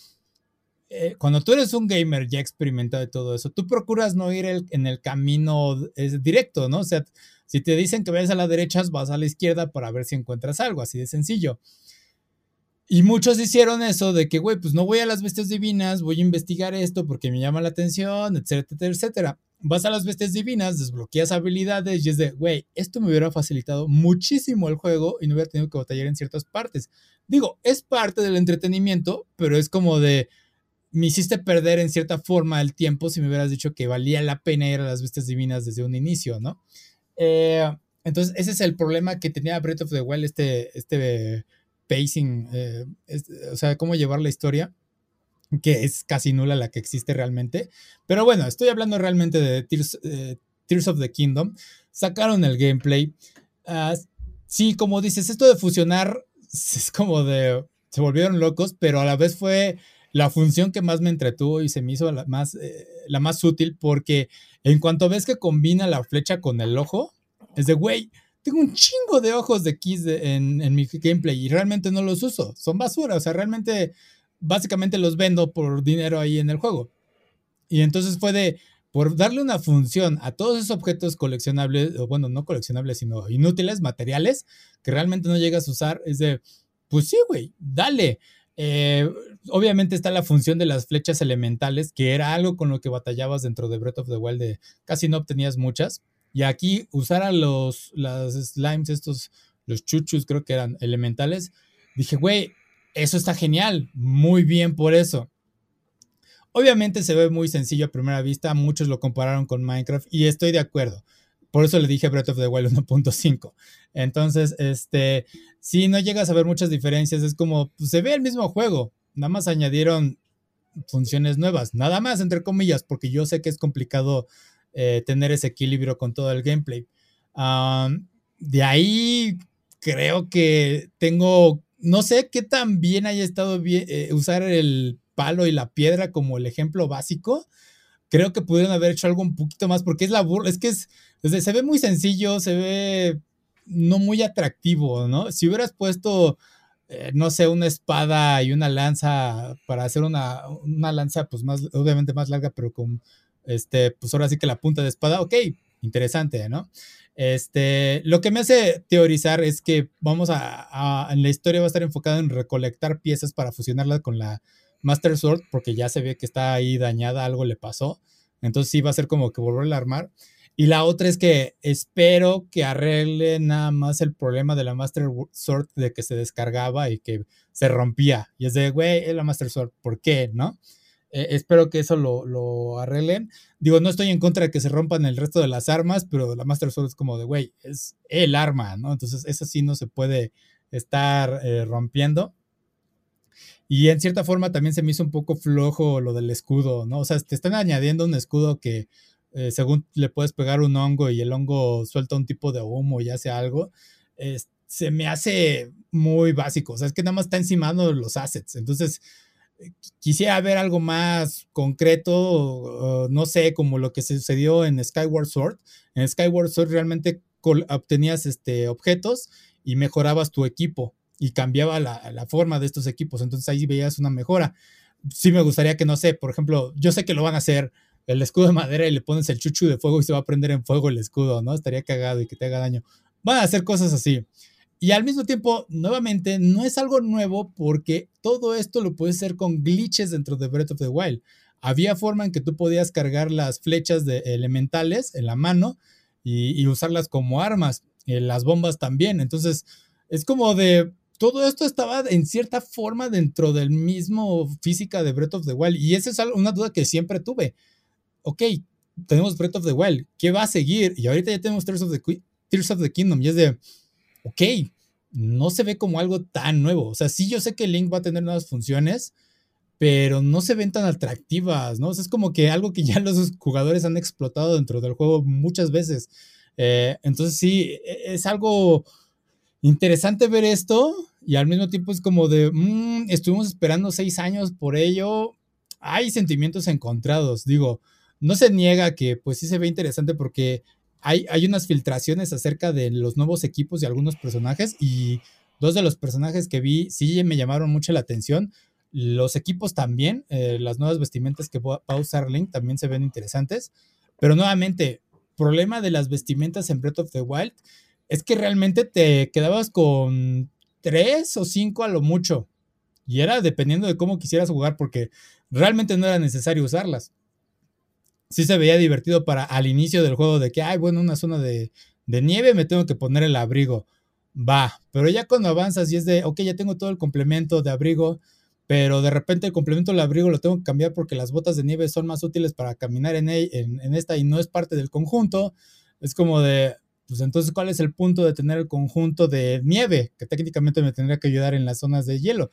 Speaker 1: cuando tú eres un gamer ya experimentado de todo eso, tú procuras no ir en el camino directo, ¿no? O sea, si te dicen que vayas a la derecha, vas a la izquierda para ver si encuentras algo, así de sencillo. Y muchos hicieron eso de que, güey, pues no voy a las bestias divinas, voy a investigar esto porque me llama la atención, etcétera, etcétera. Vas a las bestias divinas, desbloqueas habilidades y es de, güey, esto me hubiera facilitado muchísimo el juego y no hubiera tenido que batallar en ciertas partes. Digo, es parte del entretenimiento, pero es como de, me hiciste perder en cierta forma el tiempo si me hubieras dicho que valía la pena ir a las bestias divinas desde un inicio, ¿no? Eh, entonces, ese es el problema que tenía Breath of the Wild, este, este pacing, eh, o sea, cómo llevar la historia, que es casi nula la que existe realmente. Pero bueno, estoy hablando realmente de Tears, eh, of the Kingdom. Sacaron el gameplay. Ah, sí, como dices, esto de fusionar (laughs) es como de... Se volvieron locos, pero a la vez fue la función que más me entretuvo y se me hizo la más, eh, la más útil porque en cuanto ves que combina la flecha con el ojo, es de, güey, tengo un chingo de ojos de keys en, en, mi gameplay y realmente no los uso. Son basura, o sea, realmente, básicamente los vendo por dinero ahí en el juego. Y entonces fue de, por darle una función a todos esos objetos coleccionables, o bueno, no coleccionables, sino inútiles, materiales, que realmente no llegas a usar, es de, pues sí, güey, dale. Eh, obviamente está la función de las flechas elementales, que era algo con lo que batallabas dentro de Breath of the Wild, de casi no obtenías muchas. Y aquí usar a los las slimes, estos, los chuchus, creo que eran elementales, dije, güey, eso está genial, muy bien por eso. Obviamente se ve muy sencillo a primera vista, muchos lo compararon con Minecraft y estoy de acuerdo. Por eso le dije Breath of the Wild 1.5. Entonces, este, si no llegas a ver muchas diferencias, es como, pues, se ve el mismo juego, nada más añadieron funciones nuevas, nada más entre comillas, porque yo sé que es complicado eh, tener ese equilibrio con todo el gameplay. de ahí creo que tengo, no sé qué tan bien haya estado eh, usar el palo y la piedra como el ejemplo básico. Creo que pudieron haber hecho algo un poquito más porque es la burla, es que es, se ve muy sencillo, se ve no muy atractivo, ¿no? Si hubieras puesto, eh, no sé, una espada y una lanza para hacer una, una lanza, pues más, obviamente más larga, pero con, este, pues ahora sí que la punta de espada, ok, interesante, ¿no? Este, lo que me hace teorizar es que vamos a, en la historia va a estar enfocado en recolectar piezas para fusionarla con la Master Sword, porque ya se ve que está ahí dañada, algo le pasó. Entonces sí va a ser como que volver a armar. Y la otra es que espero que arregle nada más el problema de la Master Sword de que se descargaba y que se rompía. Y es de, güey, es la Master Sword, ¿por qué? ¿No? Eh, espero que eso lo, lo, arreglen. Digo, no estoy en contra de que se rompan el resto de las armas, pero la Master Sword es como de, güey, es el arma, ¿no? Entonces, esa sí no se puede estar eh, rompiendo. Y en cierta forma también se me hizo un poco flojo lo del escudo, ¿no? O sea, te están añadiendo un escudo que eh, según le puedes pegar un hongo y el hongo suelta un tipo de humo y hace algo, se me hace muy básico. O sea, es que nada más está encimando los assets. Entonces, quisiera ver algo más concreto, no sé, como lo que sucedió en Skyward Sword. En Skyward Sword realmente obtenías este, objetos y mejorabas tu equipo y cambiaba la, la, forma de estos equipos. Entonces ahí veías una mejora. Sí me gustaría que, no sé, por ejemplo, yo sé que lo van a hacer el escudo de madera y le pones el chuchu de fuego y se va a prender en fuego el escudo, ¿no? Estaría cagado y que te haga daño. Van a hacer cosas así. Y al mismo tiempo, nuevamente, no es algo nuevo porque todo esto lo puedes hacer con glitches dentro de Breath of the Wild. Había forma en que tú podías cargar las flechas elementales en la mano y, y usarlas como armas. Eh, las bombas también. Entonces, es como de, todo esto estaba en cierta forma dentro del mismo física de Breath of the Wild. Y esa es una duda que siempre tuve. Ok, tenemos Breath of the Wild, ¿qué va a seguir? Y ahorita ya tenemos Tears of the, Tears of the Kingdom. Y es de, ok, no se ve como algo tan nuevo. O sea, sí yo sé que Link va a tener nuevas funciones, pero no se ven tan atractivas, ¿no? Es como que algo que ya (laughs) los jugadores han explotado dentro del juego muchas veces. Eh, entonces sí, e, es algo interesante ver esto y al mismo tiempo es como de, mmm, estuvimos esperando seis años por ello. Hay sentimientos encontrados, digo, no se niega que pues sí se ve interesante porque hay, hay unas filtraciones acerca de los nuevos equipos y algunos personajes y dos de los personajes que vi sí me llamaron mucho la atención. Los equipos también, eh, las nuevas vestimentas que va a usar Link también se ven interesantes, pero nuevamente, problema de las vestimentas en Breath of the Wild es que realmente te quedabas con tres o cinco a lo mucho. Y era dependiendo de cómo quisieras jugar, porque realmente no era necesario usarlas. Sí se veía divertido para al inicio del juego de que, ay, bueno, una zona de, de nieve me tengo que poner el abrigo. Va, pero ya cuando avanzas y es de, ok, ya tengo todo el complemento de abrigo, pero de repente el complemento del abrigo lo tengo que cambiar porque las botas de nieve son más útiles para caminar en, en, en esta y no es parte del conjunto. Es como de, pues entonces, ¿cuál es el punto de tener el conjunto de nieve? Que técnicamente me tendría que ayudar en las zonas de hielo.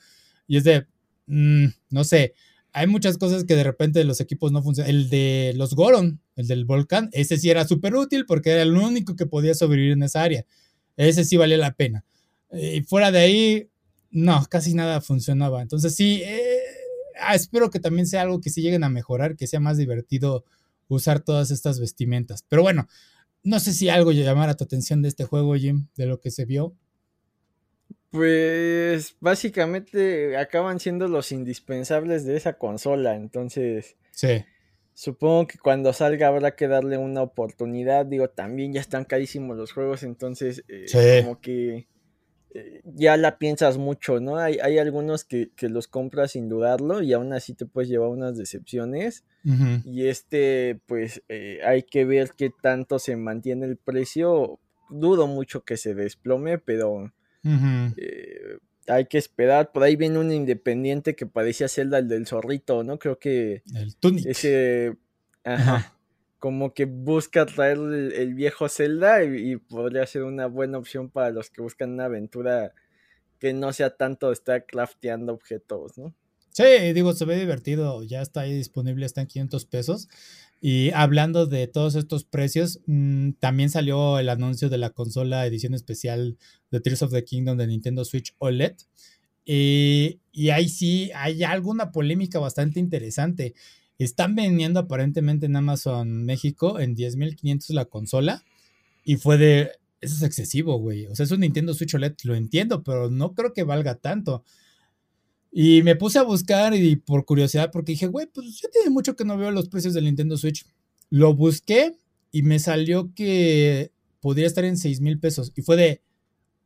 Speaker 1: Y es de, mm, no sé, hay muchas cosas que de repente los equipos no funcionan. El de los Goron, el del volcán, ese sí era súper útil porque era el único que podía sobrevivir en esa área. Ese sí valía la pena. Y fuera de ahí, no, casi nada funcionaba. Entonces sí, eh, ah, espero que también sea algo que sí lleguen a mejorar, que sea más divertido usar todas estas vestimentas. Pero bueno, no sé si algo llamara tu atención de este juego, Jim, de lo que se vio.
Speaker 2: Pues básicamente acaban siendo los indispensables de esa consola, entonces...
Speaker 1: Sí.
Speaker 2: Supongo que cuando salga habrá que darle una oportunidad. Digo, también ya están carísimos los juegos, entonces eh, como que eh, ya la piensas mucho, ¿no? Hay, hay algunos que, los compras sin dudarlo y aún así te puedes llevar unas decepciones. Y este, pues eh, hay que ver qué tanto se mantiene el precio. Dudo mucho que se desplome, pero hay que esperar. Por ahí viene un independiente que parecía Zelda, el del zorrito, ¿no? Creo que.
Speaker 1: El Tunic.
Speaker 2: Ese. Ajá. Como que busca traer el, viejo Zelda y, podría ser una buena opción para los que buscan una aventura que no sea tanto estar crafteando objetos, ¿no?
Speaker 1: Sí, digo, se ve divertido. Ya está ahí disponible, está en 500 pesos. Y hablando de todos estos precios, mm, también salió el anuncio de la consola edición especial de Tears of the Kingdom de Nintendo Switch OLED. Y, y ahí sí hay alguna polémica bastante interesante. Están vendiendo aparentemente en Amazon México en 10.500 la consola. Y fue de, eso es excesivo, güey. O sea, es un Nintendo Switch OLED, lo entiendo, pero no creo que valga tanto. Y me puse a buscar y por curiosidad, porque dije, güey, pues ya tiene mucho que no veo los precios del Nintendo Switch. Lo busqué y me salió que podría estar en 6 mil pesos. Y fue de,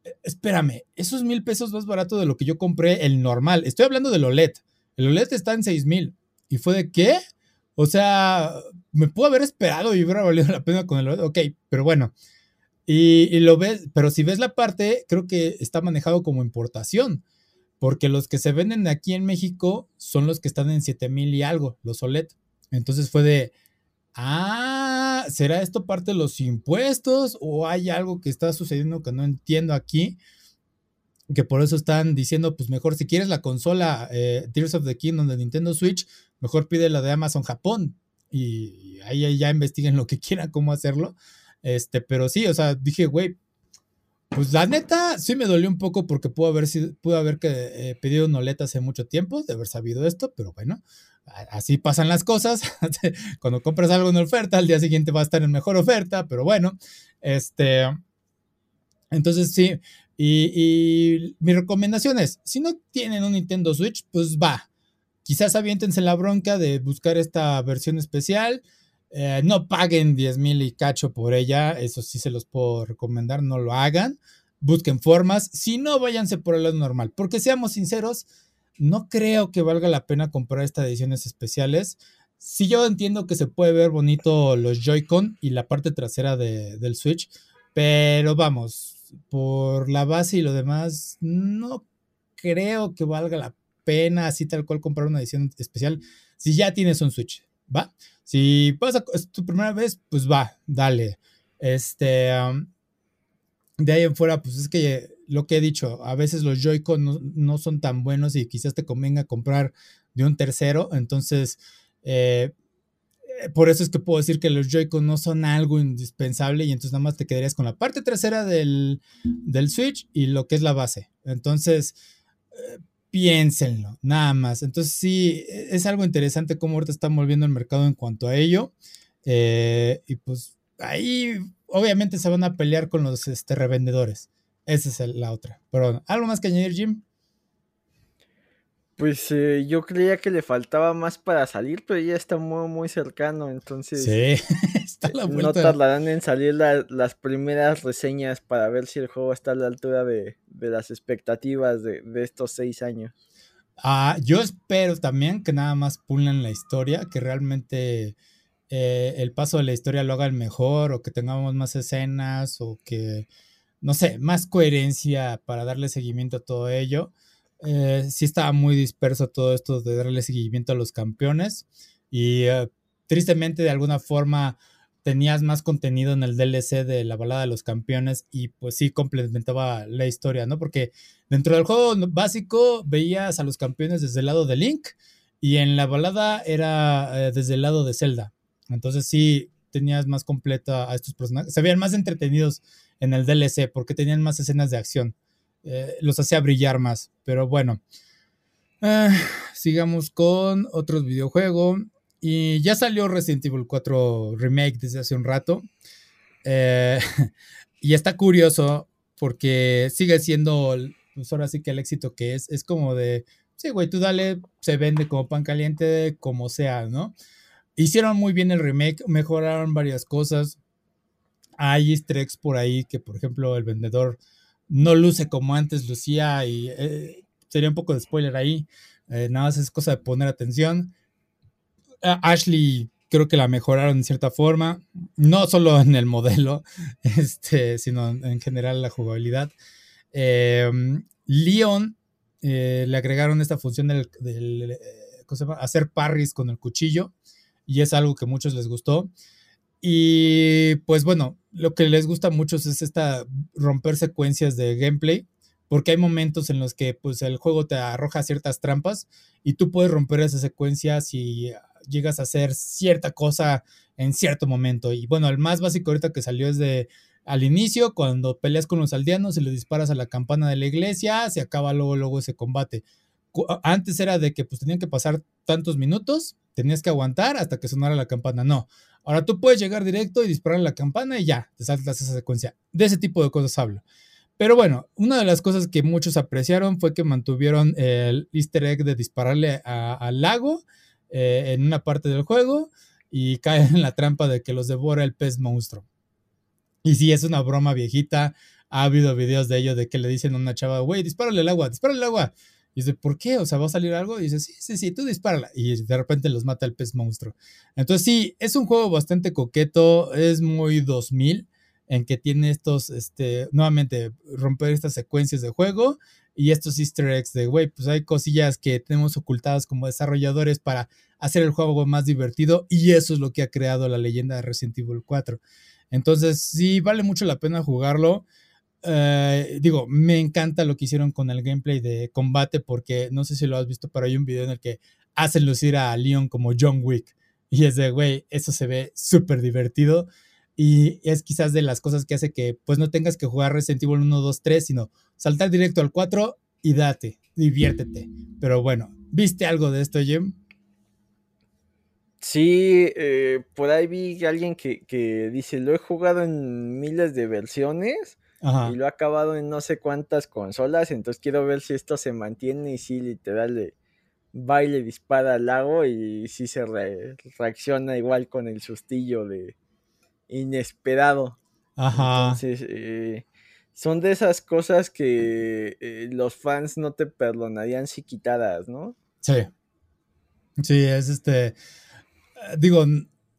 Speaker 1: e, espérame, esos mil pesos más barato de lo que yo compré el normal. Estoy hablando del OLED. El OLED está en 6 mil. Y fue de, ¿qué? O sea, me puedo haber esperado y hubiera valido la pena con el OLED. Ok, pero bueno. Y, y lo ves, pero si ves la parte, creo que está manejado como importación porque los que se venden aquí en México son los que están en 7000 y algo, los OLED. Entonces fue de, ah, ¿será esto parte de los impuestos o hay algo que está sucediendo que no entiendo aquí? Que por eso están diciendo, pues mejor si quieres la consola eh, Tears of the Kingdom de Nintendo Switch, mejor pide la de Amazon Japón y ahí ya investiguen lo que quieran, cómo hacerlo. Este, pero sí, o sea, dije, güey, pues la neta, sí me dolió un poco porque pudo haber, sido, pudo haber que, eh, pedido un OLED hace mucho tiempo, de haber sabido esto, pero bueno, así pasan las cosas. (laughs) Cuando compras algo en oferta, al día siguiente va a estar en mejor oferta, pero bueno, este. Entonces sí, y, y mi recomendación es, si no tienen un Nintendo Switch, pues va. Quizás aviéntense la bronca de buscar esta versión especial eh, no paguen 10 mil y cacho por ella, eso sí se los puedo recomendar, no lo hagan. Busquen formas, si no, váyanse por el lado normal, porque seamos sinceros, no creo que valga la pena comprar estas ediciones especiales. Si yo entiendo que se puede ver bonito los Joy-Con y la parte trasera del Switch, pero vamos, por la base y lo demás, no creo que valga la pena así tal cual comprar una edición especial si ya tienes un Switch, ¿va? Si pasa, es tu primera vez, pues va, dale. Este, de ahí en fuera, pues es que lo que he dicho, a veces los Joy-Con no, son tan buenos y quizás te convenga comprar de un tercero. Entonces, eh, eh, por eso es que puedo decir que los Joy-Con no son algo indispensable y entonces nada más te quedarías con la parte trasera del, del Switch y lo que es la base. Entonces, eh, piénsenlo, nada más. Entonces sí, e, es algo interesante cómo ahorita está moviendo el mercado en cuanto a ello. Eh, y pues ahí obviamente se van a pelear con los este, revendedores. Esa es la otra. Pero ¿algo más que añadir, Jim?
Speaker 2: Pues eh, yo creía que le faltaba más para salir, pero ya está muy, muy cercano, entonces...
Speaker 1: Sí, (laughs) está la.
Speaker 2: No tardarán en salir las primeras reseñas para ver si el juego está a la altura de, las expectativas de, estos seis años.
Speaker 1: Ah, yo espero también que nada más pulen la historia, que realmente eh, el paso de la historia lo hagan mejor, o que tengamos más escenas, o que, no sé, más coherencia para darle seguimiento a todo ello eh, sí estaba muy disperso todo esto de darle seguimiento a los campeones y eh, tristemente de alguna forma tenías más contenido en el DLC de la balada de los campeones y pues sí complementaba la historia, ¿no? Porque dentro del juego básico veías a los campeones desde el lado de Link y en la balada era eh, desde el lado de Zelda. Entonces sí tenías más completa a estos personajes. Se veían más entretenidos en el DLC porque tenían más escenas de acción. Eh, los hacía brillar más. Pero bueno, eh, sigamos con otros videojuegos. Y ya salió Resident Evil 4 Remake desde hace un rato. Eh, (laughs) y está curioso porque sigue siendo, pues ahora sí que el éxito que es, es como de, sí, güey, tú dale, se vende como pan caliente, como sea, ¿no? Hicieron muy bien el remake, mejoraron varias cosas. Hay easter eggs por ahí que, por ejemplo, el vendedor no luce como antes lucía y eh, sería un poco de spoiler ahí. Eh, nada más es cosa de poner atención. Ashley creo que la mejoraron en cierta forma, no solo (laughs) en el modelo, (laughs) este, sino en general la jugabilidad. Em, Leon eh, le agregaron esta función del, hacer parries con el cuchillo y es algo que muchos les gustó. Y pues bueno, lo que les gusta mucho es esta romper secuencias de gameplay, porque hay momentos en los que pues el juego te arroja ciertas trampas y tú puedes romper esa secuencia si llegas a hacer cierta cosa en cierto momento. Y bueno, el más básico ahorita que salió es de al inicio, cuando peleas con los aldeanos y le disparas a la campana de la iglesia, se acaba luego, luego ese combate. Antes era de que pues tenían que pasar tantos minutos, tenías que aguantar hasta que sonara la campana. No, Ahora tú puedes llegar directo y disparar la campana y ya, te saltas esa secuencia. De ese tipo de cosas hablo. Pero bueno, una de las cosas que muchos apreciaron fue que mantuvieron el easter egg de dispararle al lago eh, en una parte del juego y cae en la trampa de que los devora el pez monstruo. Y si es una broma viejita. Ha habido videos de ello de que le dicen a una chava, güey, dispárale el agua, dispárale el agua. Y dice, ¿por qué? O sea, ¿va a salir algo? Y dice, sí, sí, sí, tú dispárala. Y de repente los mata el pez monstruo. Entonces, sí, es un juego bastante coqueto, es muy 2000, en que tiene estos, este, nuevamente, romper estas secuencias de juego y estos easter eggs de, güey, pues hay cosillas que tenemos ocultadas como desarrolladores para hacer el juego más divertido y eso es lo que ha creado la leyenda de Resident Evil 4. Entonces, sí, vale mucho la pena jugarlo. Eh, digo, me encanta lo que hicieron con el gameplay de combate porque no sé si lo has visto, pero hay un video en el que hacen lucir a Leon como John Wick. Y es de, güey, eso se ve súper divertido. Y es quizás de las cosas que hace que pues no tengas que jugar Resident Evil 1, 2, 3, sino saltar directo al 4 y date, diviértete. Pero bueno, ¿viste algo de esto, Jim?
Speaker 2: Sí, eh, por ahí vi a alguien que, que dice, lo he jugado en miles de versiones y lo ha acabado en no sé cuántas consolas, entonces quiero ver si esto se mantiene y si literal le baile dispara al lago y si se reacciona igual con el sustillo de inesperado. Ajá. Entonces, eh, son de esas cosas que eh, los fans no te perdonarían si quitaras, ¿no?
Speaker 1: Sí. Sí, es este. Digo,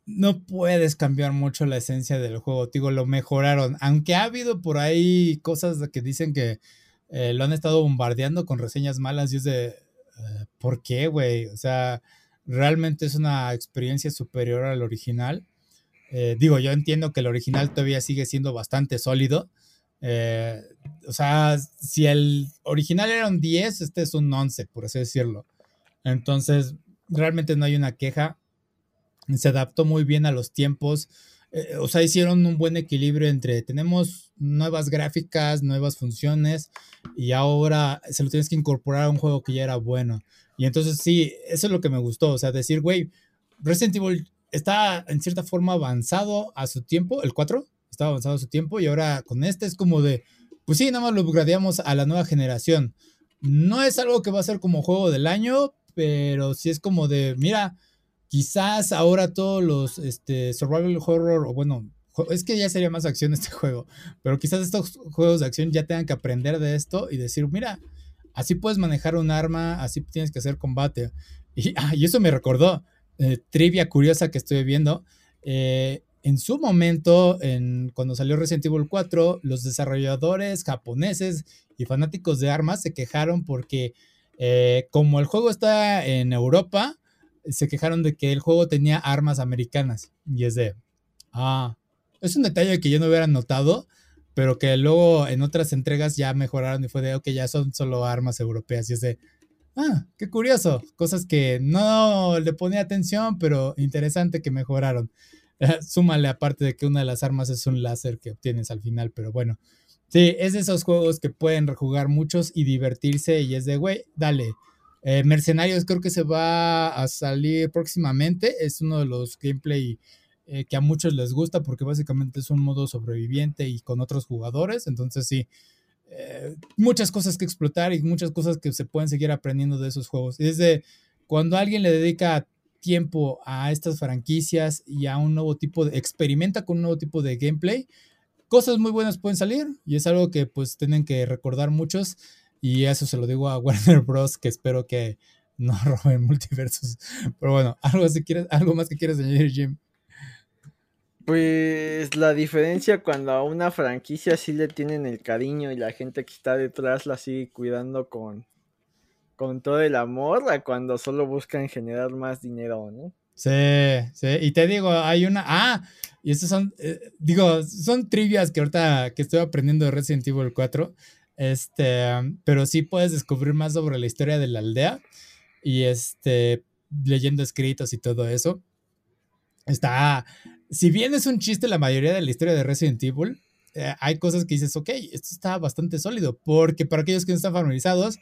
Speaker 1: no puedes cambiar mucho la esencia del juego. Digo, lo mejoraron. Aunque ha habido por ahí cosas que dicen que eh, lo han estado bombardeando con reseñas malas y es de, eh, ¿por qué, güey? O sea, realmente es una experiencia superior al original. Eh, digo, yo entiendo que el original todavía sigue siendo bastante sólido. o sea, si el original era un 10, este es un 11, por así decirlo. Entonces, realmente no hay una queja se adaptó muy bien a los tiempos. Eh, o sea, hicieron un buen equilibrio entre tenemos nuevas gráficas, nuevas funciones y ahora se lo tienes que incorporar a un juego que ya era bueno. Y entonces sí, eso es lo que me gustó. O sea, decir, güey, Resident Evil está en cierta forma avanzado a su tiempo, el 4 estaba avanzado a su tiempo y ahora con este es como de, pues sí, nada más lo gradeamos a la nueva generación. No es algo que va a ser como juego del año, pero sí es como de, mira, Quizás ahora todos los este, survival horror, o bueno, es que ya sería más acción este (laughs) juego, pero quizás estos juegos de acción ya tengan que aprender de esto y decir, mira, así puedes manejar un arma, así tienes que hacer combate. (laughs) Y, ah, eso me recordó, eh, trivia curiosa que estoy viendo. Eh, en su momento, en, cuando salió Resident Evil 4, los desarrolladores japoneses y fanáticos de armas se quejaron porque eh, como el juego está en Europa, se quejaron de que el juego tenía armas americanas. Y es de, ah, es un detalle que yo no hubiera notado, pero que luego en otras entregas ya mejoraron y fue de, ok, ya son solo armas europeas. Y es de, ah, qué curioso. Cosas que no le ponía atención, pero interesante que mejoraron. (laughs) Súmale aparte de que una de las armas es un láser que obtienes al final, pero bueno. Sí, es de esos juegos que pueden rejugar muchos y divertirse y es de, güey, dale, Eh, Mercenarios creo que se va a salir próximamente. Es uno de los gameplay eh, que a muchos les gusta porque básicamente es un modo sobreviviente y con otros jugadores. Entonces sí, eh, muchas cosas que explotar y muchas cosas que se pueden seguir aprendiendo de esos juegos. Y desde cuando alguien le dedica tiempo a estas franquicias y a un nuevo tipo de, experimenta con un nuevo tipo de gameplay, cosas muy buenas pueden salir y es algo que pues tienen que recordar muchos y eso se lo digo a (laughs) Warner Bros. que espero que no (laughs) roben multiversos. Pero bueno, algo, si quieres, algo más que quieras añadir, Jim.
Speaker 2: Pues la diferencia cuando a una franquicia sí le tienen el cariño y la gente que está detrás la sigue cuidando con, con todo el amor a cuando solo buscan generar más dinero, ¿no?
Speaker 1: Sí, sí, y te digo, hay una, ah, y estos son, eh, digo, son trivias que ahorita que estoy aprendiendo de Resident Evil 4, este, pero sí puedes descubrir más sobre la historia de la aldea y este, leyendo escritos y todo eso. Está, si bien es un chiste la mayoría de la historia de Resident Evil, eh, hay cosas que dices, ok, esto está bastante sólido, porque para aquellos que no están familiarizados,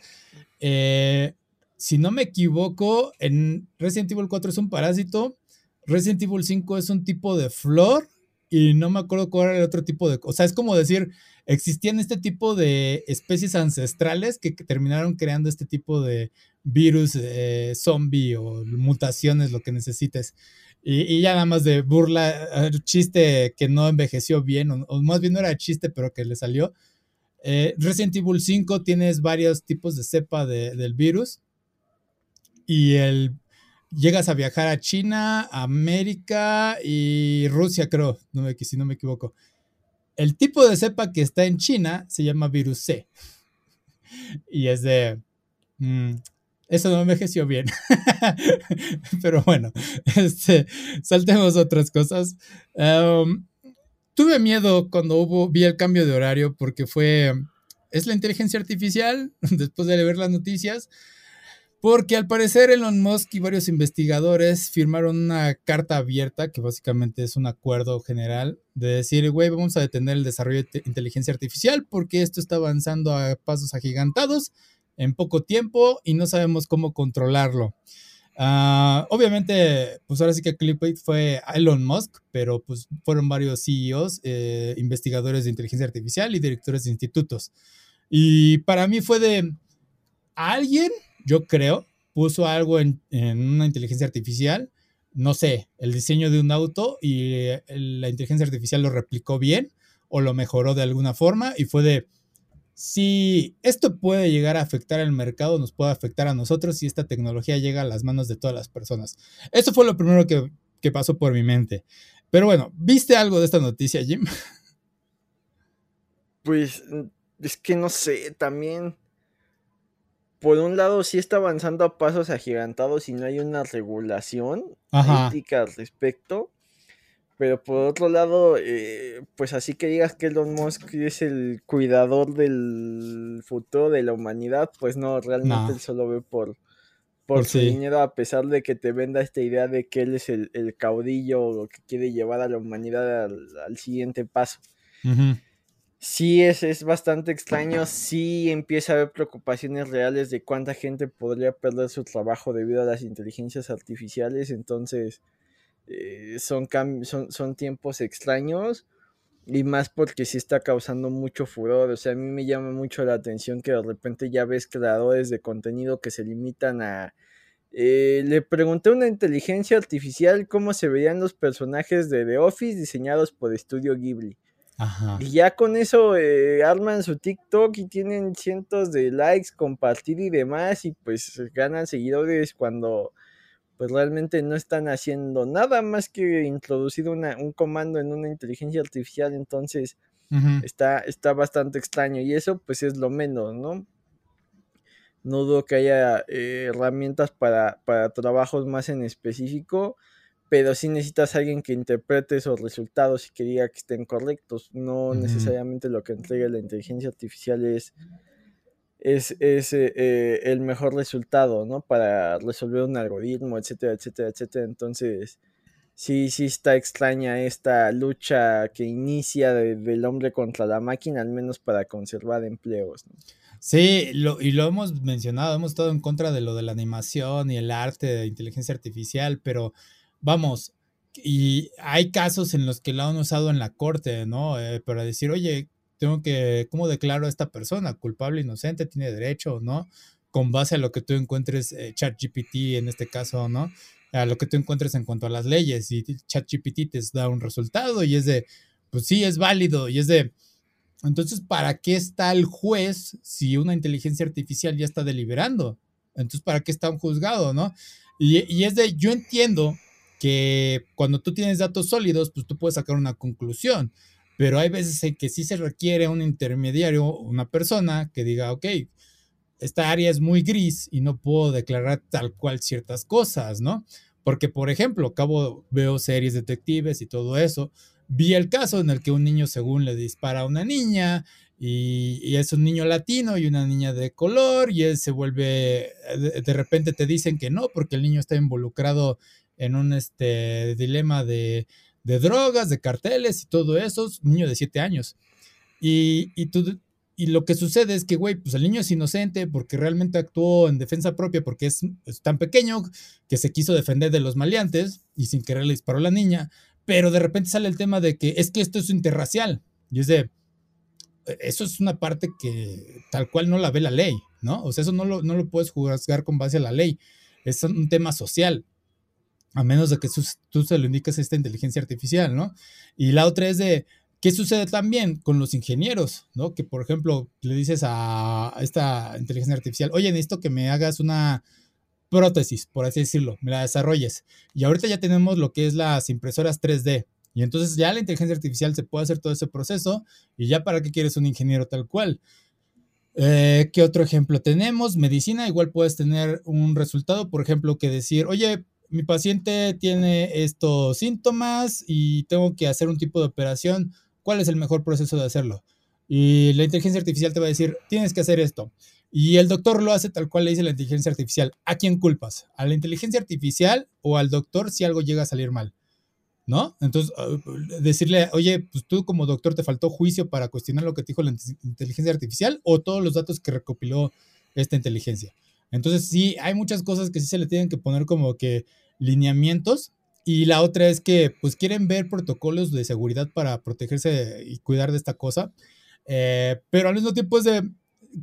Speaker 1: eh, si no me equivoco, en Resident Evil 4 es un parásito, Resident Evil 5 es un tipo de flor, y no me acuerdo cuál era el otro tipo de... O sea, es como decir, existían este tipo de especies ancestrales que, terminaron creando este tipo de virus eh, zombie o mutaciones, lo que necesites. Y, ya nada más de burla, eh, chiste que no envejeció bien, o, más bien no era chiste, pero que le salió. Eh, Resident Evil 5 tienes varios tipos de cepa del virus. Y el, llegas a viajar a China, América y Rusia, creo, no me, si no me equivoco. El tipo de cepa que está en China se llama virus C. (laughs) y es de... Mm, eso no envejeció bien. (laughs) Pero bueno, (laughs) este, saltemos otras cosas. Em, tuve miedo cuando hubo, vi el cambio de horario porque fue, es la inteligencia artificial, después de ver las noticias, porque al parecer Elon Musk y varios investigadores firmaron una carta abierta, que básicamente es un acuerdo general, de decir, güey, vamos a detener el desarrollo de inteligencia artificial porque esto está avanzando a pasos agigantados en poco tiempo y no sabemos cómo controlarlo. Ah, obviamente, pues ahora sí que Clipbait fue Elon Musk, pero pues fueron varios CEOs, eh, investigadores de inteligencia artificial y directores de institutos. Y para mí fue de alguien, yo creo, puso algo en, en una inteligencia artificial, no sé, el diseño de un auto y eh, la inteligencia artificial lo replicó bien o lo mejoró de alguna forma y fue de si esto puede llegar a afectar al mercado, nos puede afectar a nosotros si esta tecnología llega a las manos de todas las personas. Eso fue lo primero que, pasó por mi mente. Pero bueno, ¿viste algo de esta noticia, Jim?
Speaker 2: Pues mm, es que no sé, también. Por un lado, sí está avanzando a pasos agigantados y no hay una regulación ética al respecto. Pero por otro lado, eh, pues así que digas que Elon Musk es el cuidador del futuro de la humanidad, pues no, realmente él solo ve por, por, su dinero, a pesar de que te venda esta idea de que él es el, caudillo que quiere llevar a la humanidad al, siguiente paso. Sí, es, es bastante extraño, sí empieza a haber preocupaciones reales de cuánta gente podría perder su trabajo debido a las inteligencias artificiales, entonces eh, son, son, son tiempos extraños y más porque sí está causando mucho furor. O sea, a mí me llama mucho la atención que de repente ya ves creadores de contenido que se limitan a... Eh, le pregunté a una inteligencia artificial cómo se verían los personajes de The Office diseñados por Estudio Ghibli. Y ya con eso eh, arman su TikTok y tienen cientos de likes, compartir y demás, y pues ganan seguidores cuando pues realmente no están haciendo nada más que introducir un comando en una inteligencia artificial, entonces está, está bastante extraño y eso pues es lo menos, ¿no? No dudo que haya eh, herramientas para, para trabajos más en específico, pero sí necesitas a alguien que interprete esos resultados y que diga que estén correctos. No necesariamente lo que entrega la inteligencia artificial es es, es eh, eh, el mejor resultado, ¿no? Para resolver un algoritmo, etcétera, etcétera, etcétera. Entonces, sí, sí está extraña esta lucha que inicia del hombre contra la máquina, al menos para conservar empleos.
Speaker 1: Sí, lo, y lo hemos mencionado, hemos estado en contra de lo de la animación y el arte de inteligencia artificial, pero vamos, y hay casos en los que lo han usado en la corte, ¿no? Eh, para decir, oye, tengo que, ¿cómo declaro a esta persona? ¿Culpable, inocente? ¿Tiene derecho no? Con base a lo que tú encuentres, eh, ChatGPT en este caso, ¿no? A lo que tú encuentres en cuanto a las leyes y ChatGPT te da un resultado y es de, pues sí, es válido y es de, entonces, ¿para qué está el juez si una inteligencia artificial ya está deliberando? Entonces, ¿para qué está un juzgado, no? Y, es de, yo entiendo que cuando tú tienes datos sólidos, pues tú puedes sacar una conclusión, pero hay veces en que sí se requiere un intermediario, una persona que diga, ok, esta área es muy gris y no puedo declarar tal cual ciertas cosas, ¿no? Porque, por ejemplo, acabo, veo series detectives y todo eso, vi el caso en el que un niño según le dispara a una niña y, es un niño latino y una niña de color y él se vuelve, de, repente te dicen que no porque el niño está involucrado en un este, dilema de, drogas, de carteles y todo eso, un niño de siete años. Y, y, y lo que sucede es que, güey, pues el niño es inocente porque realmente actuó en defensa propia porque es, es, tan pequeño que se quiso defender de los maleantes y sin querer le disparó a la niña, pero de repente sale el tema de que es que esto es interracial. Y es de, e, eso es una parte que tal cual no la ve la ley, ¿no? O sea, eso no lo, no lo puedes juzgar con base a la ley. Es un tema social, a menos de que tú se lo indiques a esta inteligencia artificial, ¿no? Y la otra es de, ¿qué sucede también con los ingenieros, ¿no? Que, por ejemplo, le dices a esta inteligencia artificial, oye, necesito que me hagas una prótesis, por así decirlo, me la desarrolles. Y ahorita ya tenemos lo que es las impresoras 3D. Y entonces ya la inteligencia artificial se puede hacer todo ese proceso y ya para qué quieres un ingeniero tal cual. Eh, ¿Qué otro ejemplo tenemos? Medicina, igual puedes tener un resultado, por ejemplo, que decir, oye, mi paciente tiene estos síntomas y tengo que hacer un tipo de operación, ¿cuál es el mejor proceso de hacerlo? Y la inteligencia artificial te va a decir, tienes que hacer esto. Y el doctor lo hace tal cual le dice la inteligencia artificial. ¿A quién culpas? ¿A la inteligencia artificial o al doctor si algo llega a salir mal? ¿No? Entonces, ah, decirle, oye, pues tú como doctor te faltó juicio para cuestionar lo que te dijo la inteligencia artificial o todos los datos que recopiló esta inteligencia. Entonces, sí, hay muchas cosas que sí se le tienen que poner como que lineamientos. Y la otra es que, pues, quieren ver protocolos de seguridad para protegerse y cuidar de esta cosa. Eh, pero al mismo tiempo es de,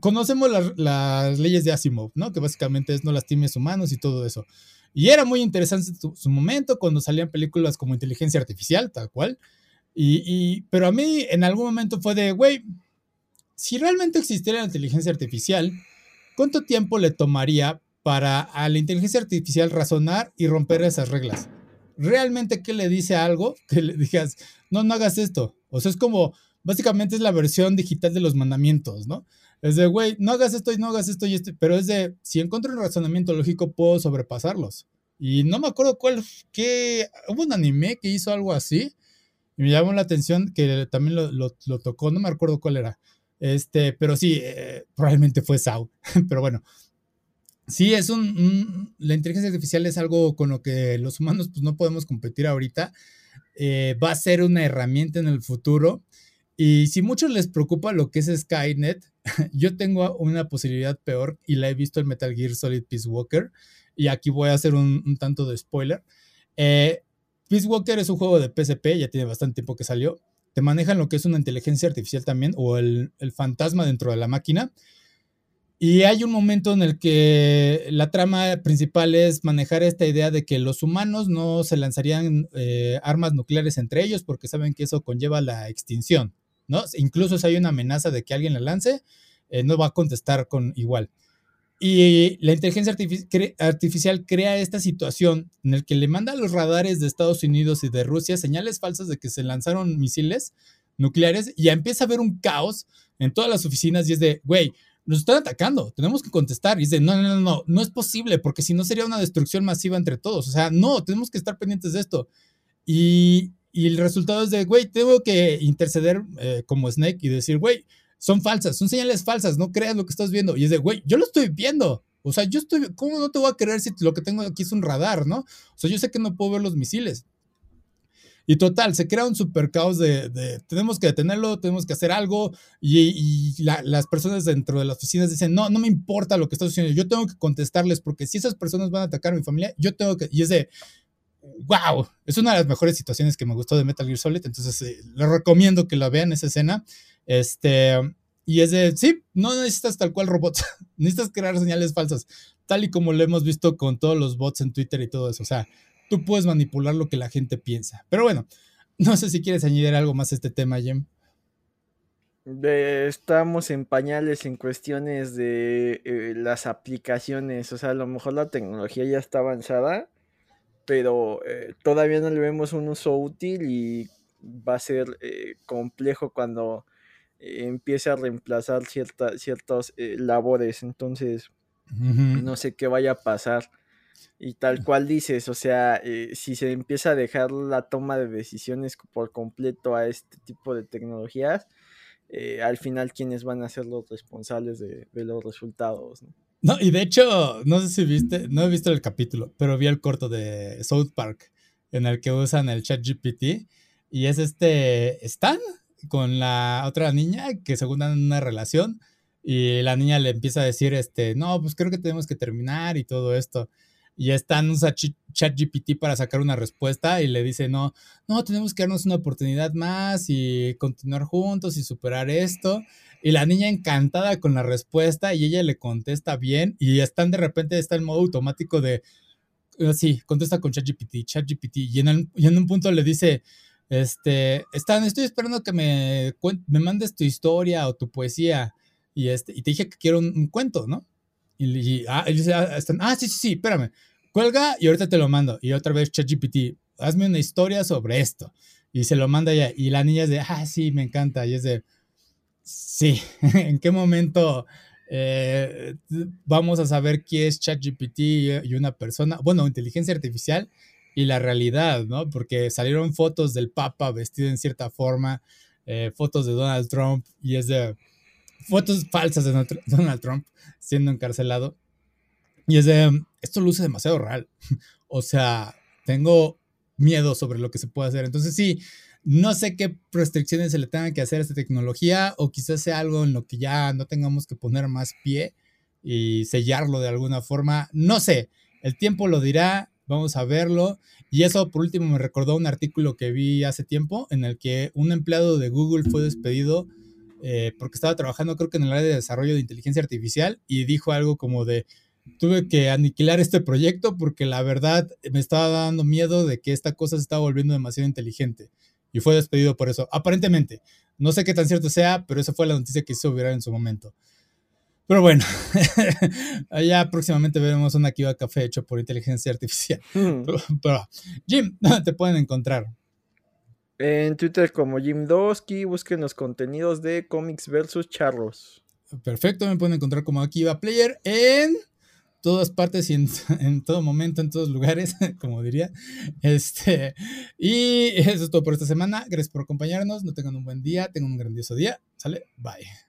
Speaker 1: conocemos las, leyes de Asimov, ¿no? Que básicamente es no lastimes humanos y todo eso. Y era muy interesante su, su momento cuando salían películas como Inteligencia Artificial, tal cual. Y, pero a mí en algún momento fue de, güey, si realmente existiera la inteligencia artificial, ¿cuánto tiempo le tomaría para a la inteligencia artificial razonar y romper esas reglas? ¿Realmente qué le dice algo que le digas, no, no hagas esto? O sea, es como, básicamente es la versión digital de los mandamientos, ¿no? Es de, güey, no hagas esto y no hagas esto y esto, pero es de, si encuentro un razonamiento lógico, puedo sobrepasarlos. Y no me acuerdo cuál, qué, hubo un anime que hizo algo así, y me llamó la atención que también lo, lo, tocó, no me acuerdo cuál era. Este, pero sí, eh, probablemente fue Sao, (laughs) pero bueno. Sí, es un, la inteligencia artificial es algo con lo que los humanos pues, no podemos competir ahorita. Eh, va a ser una herramienta en el futuro y si muchos les preocupa lo que es Skynet, (laughs) yo tengo una posibilidad peor y la he visto en Metal Gear Solid Peace Walker. Y aquí voy a hacer un, tanto de spoiler. Eh, Peace Walker es un juego de PSP, ya tiene bastante tiempo que salió. Manejan lo que es una inteligencia artificial también, o el, el fantasma dentro de la máquina. Y hay un momento en el que la trama principal es manejar esta idea de que los humanos no se lanzarían eh, armas nucleares entre ellos porque saben que eso conlleva la extinción. ¿no? Incluso si hay una amenaza de que alguien la lance, eh, no va a contestar con igual. Y la inteligencia artificial crea esta situación en el que le manda a los radares de Estados Unidos y de Rusia señales falsas de que se lanzaron misiles nucleares y ya empieza a haber un caos en todas las oficinas y es de, güey, nos están atacando, tenemos que contestar. Y dice, no, no, no, no, no es posible porque si no sería una destrucción masiva entre todos. O sea, no, tenemos que estar pendientes de esto. Y y el resultado es de, güey, tengo que interceder eh, como Snake y decir, güey, son falsas, son señales falsas, no creas lo que estás viendo. Y es de, güey, yo lo estoy viendo. O sea, yo estoy, ¿cómo no te voy a creer si lo que tengo aquí es un radar, no? O sea, yo sé que no puedo ver los misiles. Y total, se crea un super caos de, tenemos que detenerlo, tenemos que hacer algo. Y, las personas dentro de las oficinas dicen, no, no me importa lo que está sucediendo, yo tengo que contestarles porque si esas personas van a atacar a mi familia, yo tengo que... Y es de, wow, es una de las mejores situaciones que me gustó de Metal Gear Solid, entonces eh, les recomiendo que la vean esa escena. Este, y es de, sí, no necesitas tal cual robots, (laughs) necesitas crear señales falsas, tal y como lo hemos visto con todos los bots en Twitter y todo eso. O sea, tú puedes manipular lo que la gente piensa. Pero bueno, no sé si quieres añadir algo más a este tema, Jem.
Speaker 2: estamos en pañales en cuestiones de eh, las aplicaciones. O sea, a lo mejor la tecnología ya está avanzada, pero eh, todavía no le vemos un uso útil y va a ser eh, complejo cuando empiece a reemplazar cierta, ciertas eh, labores. Entonces, no sé qué vaya a pasar. Y tal cual dices, o sea, eh, si se empieza a dejar la toma de decisiones por completo a este tipo de tecnologías, eh, al final, ¿quiénes van a ser los responsables de, los resultados?
Speaker 1: ¿no? y de hecho, no sé si viste, no he visto el capítulo, pero vi el corto de South Park en el que usan el chat GPT y es este Stan, con la otra niña que según dan una relación y la niña le empieza a decir, este, no, pues creo que tenemos que terminar y todo esto. Y están usa ChatGPT para sacar una respuesta y le dice, no, no, tenemos que darnos una oportunidad más y continuar juntos y superar esto. Y la niña encantada con la respuesta y ella le contesta bien y están de repente, está en modo automático de, eh, sí, contesta con ChatGPT, ChatGPT. Y en, y en un punto le dice, este, están, estoy esperando que me, me mandes tu historia o tu poesía. Y, este, y te dije que quiero un, cuento, ¿no? Y, ah, dice, ah, ah, sí, sí, sí, espérame. Cuelga y ahorita te lo mando. Y otra vez ChatGPT, hazme una historia sobre esto. Y se lo manda ya. Y la niña es de, ah, sí, me encanta. Y es de, sí, (laughs) ¿en qué momento eh, vamos a saber qué es ChatGPT y una persona? Bueno, inteligencia artificial y la realidad, ¿no? Porque salieron fotos del Papa vestido en cierta forma, eh, fotos de Donald Trump y es de fotos falsas de Donald Trump siendo encarcelado. Y es de, esto luce demasiado real. (laughs) o sea, tengo miedo sobre lo que se puede hacer. Entonces sí, no sé qué restricciones se le tengan que hacer a esta tecnología o quizás sea algo en lo que ya no tengamos que poner más pie y sellarlo de alguna forma. No sé, el tiempo lo dirá vamos a verlo. Y eso por último me recordó un artículo que vi hace tiempo en el que un empleado de Google fue despedido eh, porque estaba trabajando creo que en el área de desarrollo de inteligencia artificial y dijo algo como de, tuve que aniquilar este proyecto porque la verdad me estaba dando miedo de que esta cosa se estaba volviendo demasiado inteligente. Y fue despedido por eso, aparentemente. No sé qué tan cierto sea, pero esa fue la noticia que hizo viral en su momento. Pero bueno, (laughs) allá próximamente veremos una Kiva Café hecho por inteligencia artificial. (laughs) Hmm. Pero, Jim, ¿dónde (laughs) te pueden encontrar?
Speaker 2: En Twitter como Jim Dosky, busquen los contenidos de Comics versus Charros.
Speaker 1: Perfecto, me pueden encontrar como Akiva Player en todas partes y en, todo momento, en todos lugares, como diría. Este, y eso es todo por esta semana. Gracias por acompañarnos. No tengan un buen día, tengan un grandioso día. ¿Sale? Bye.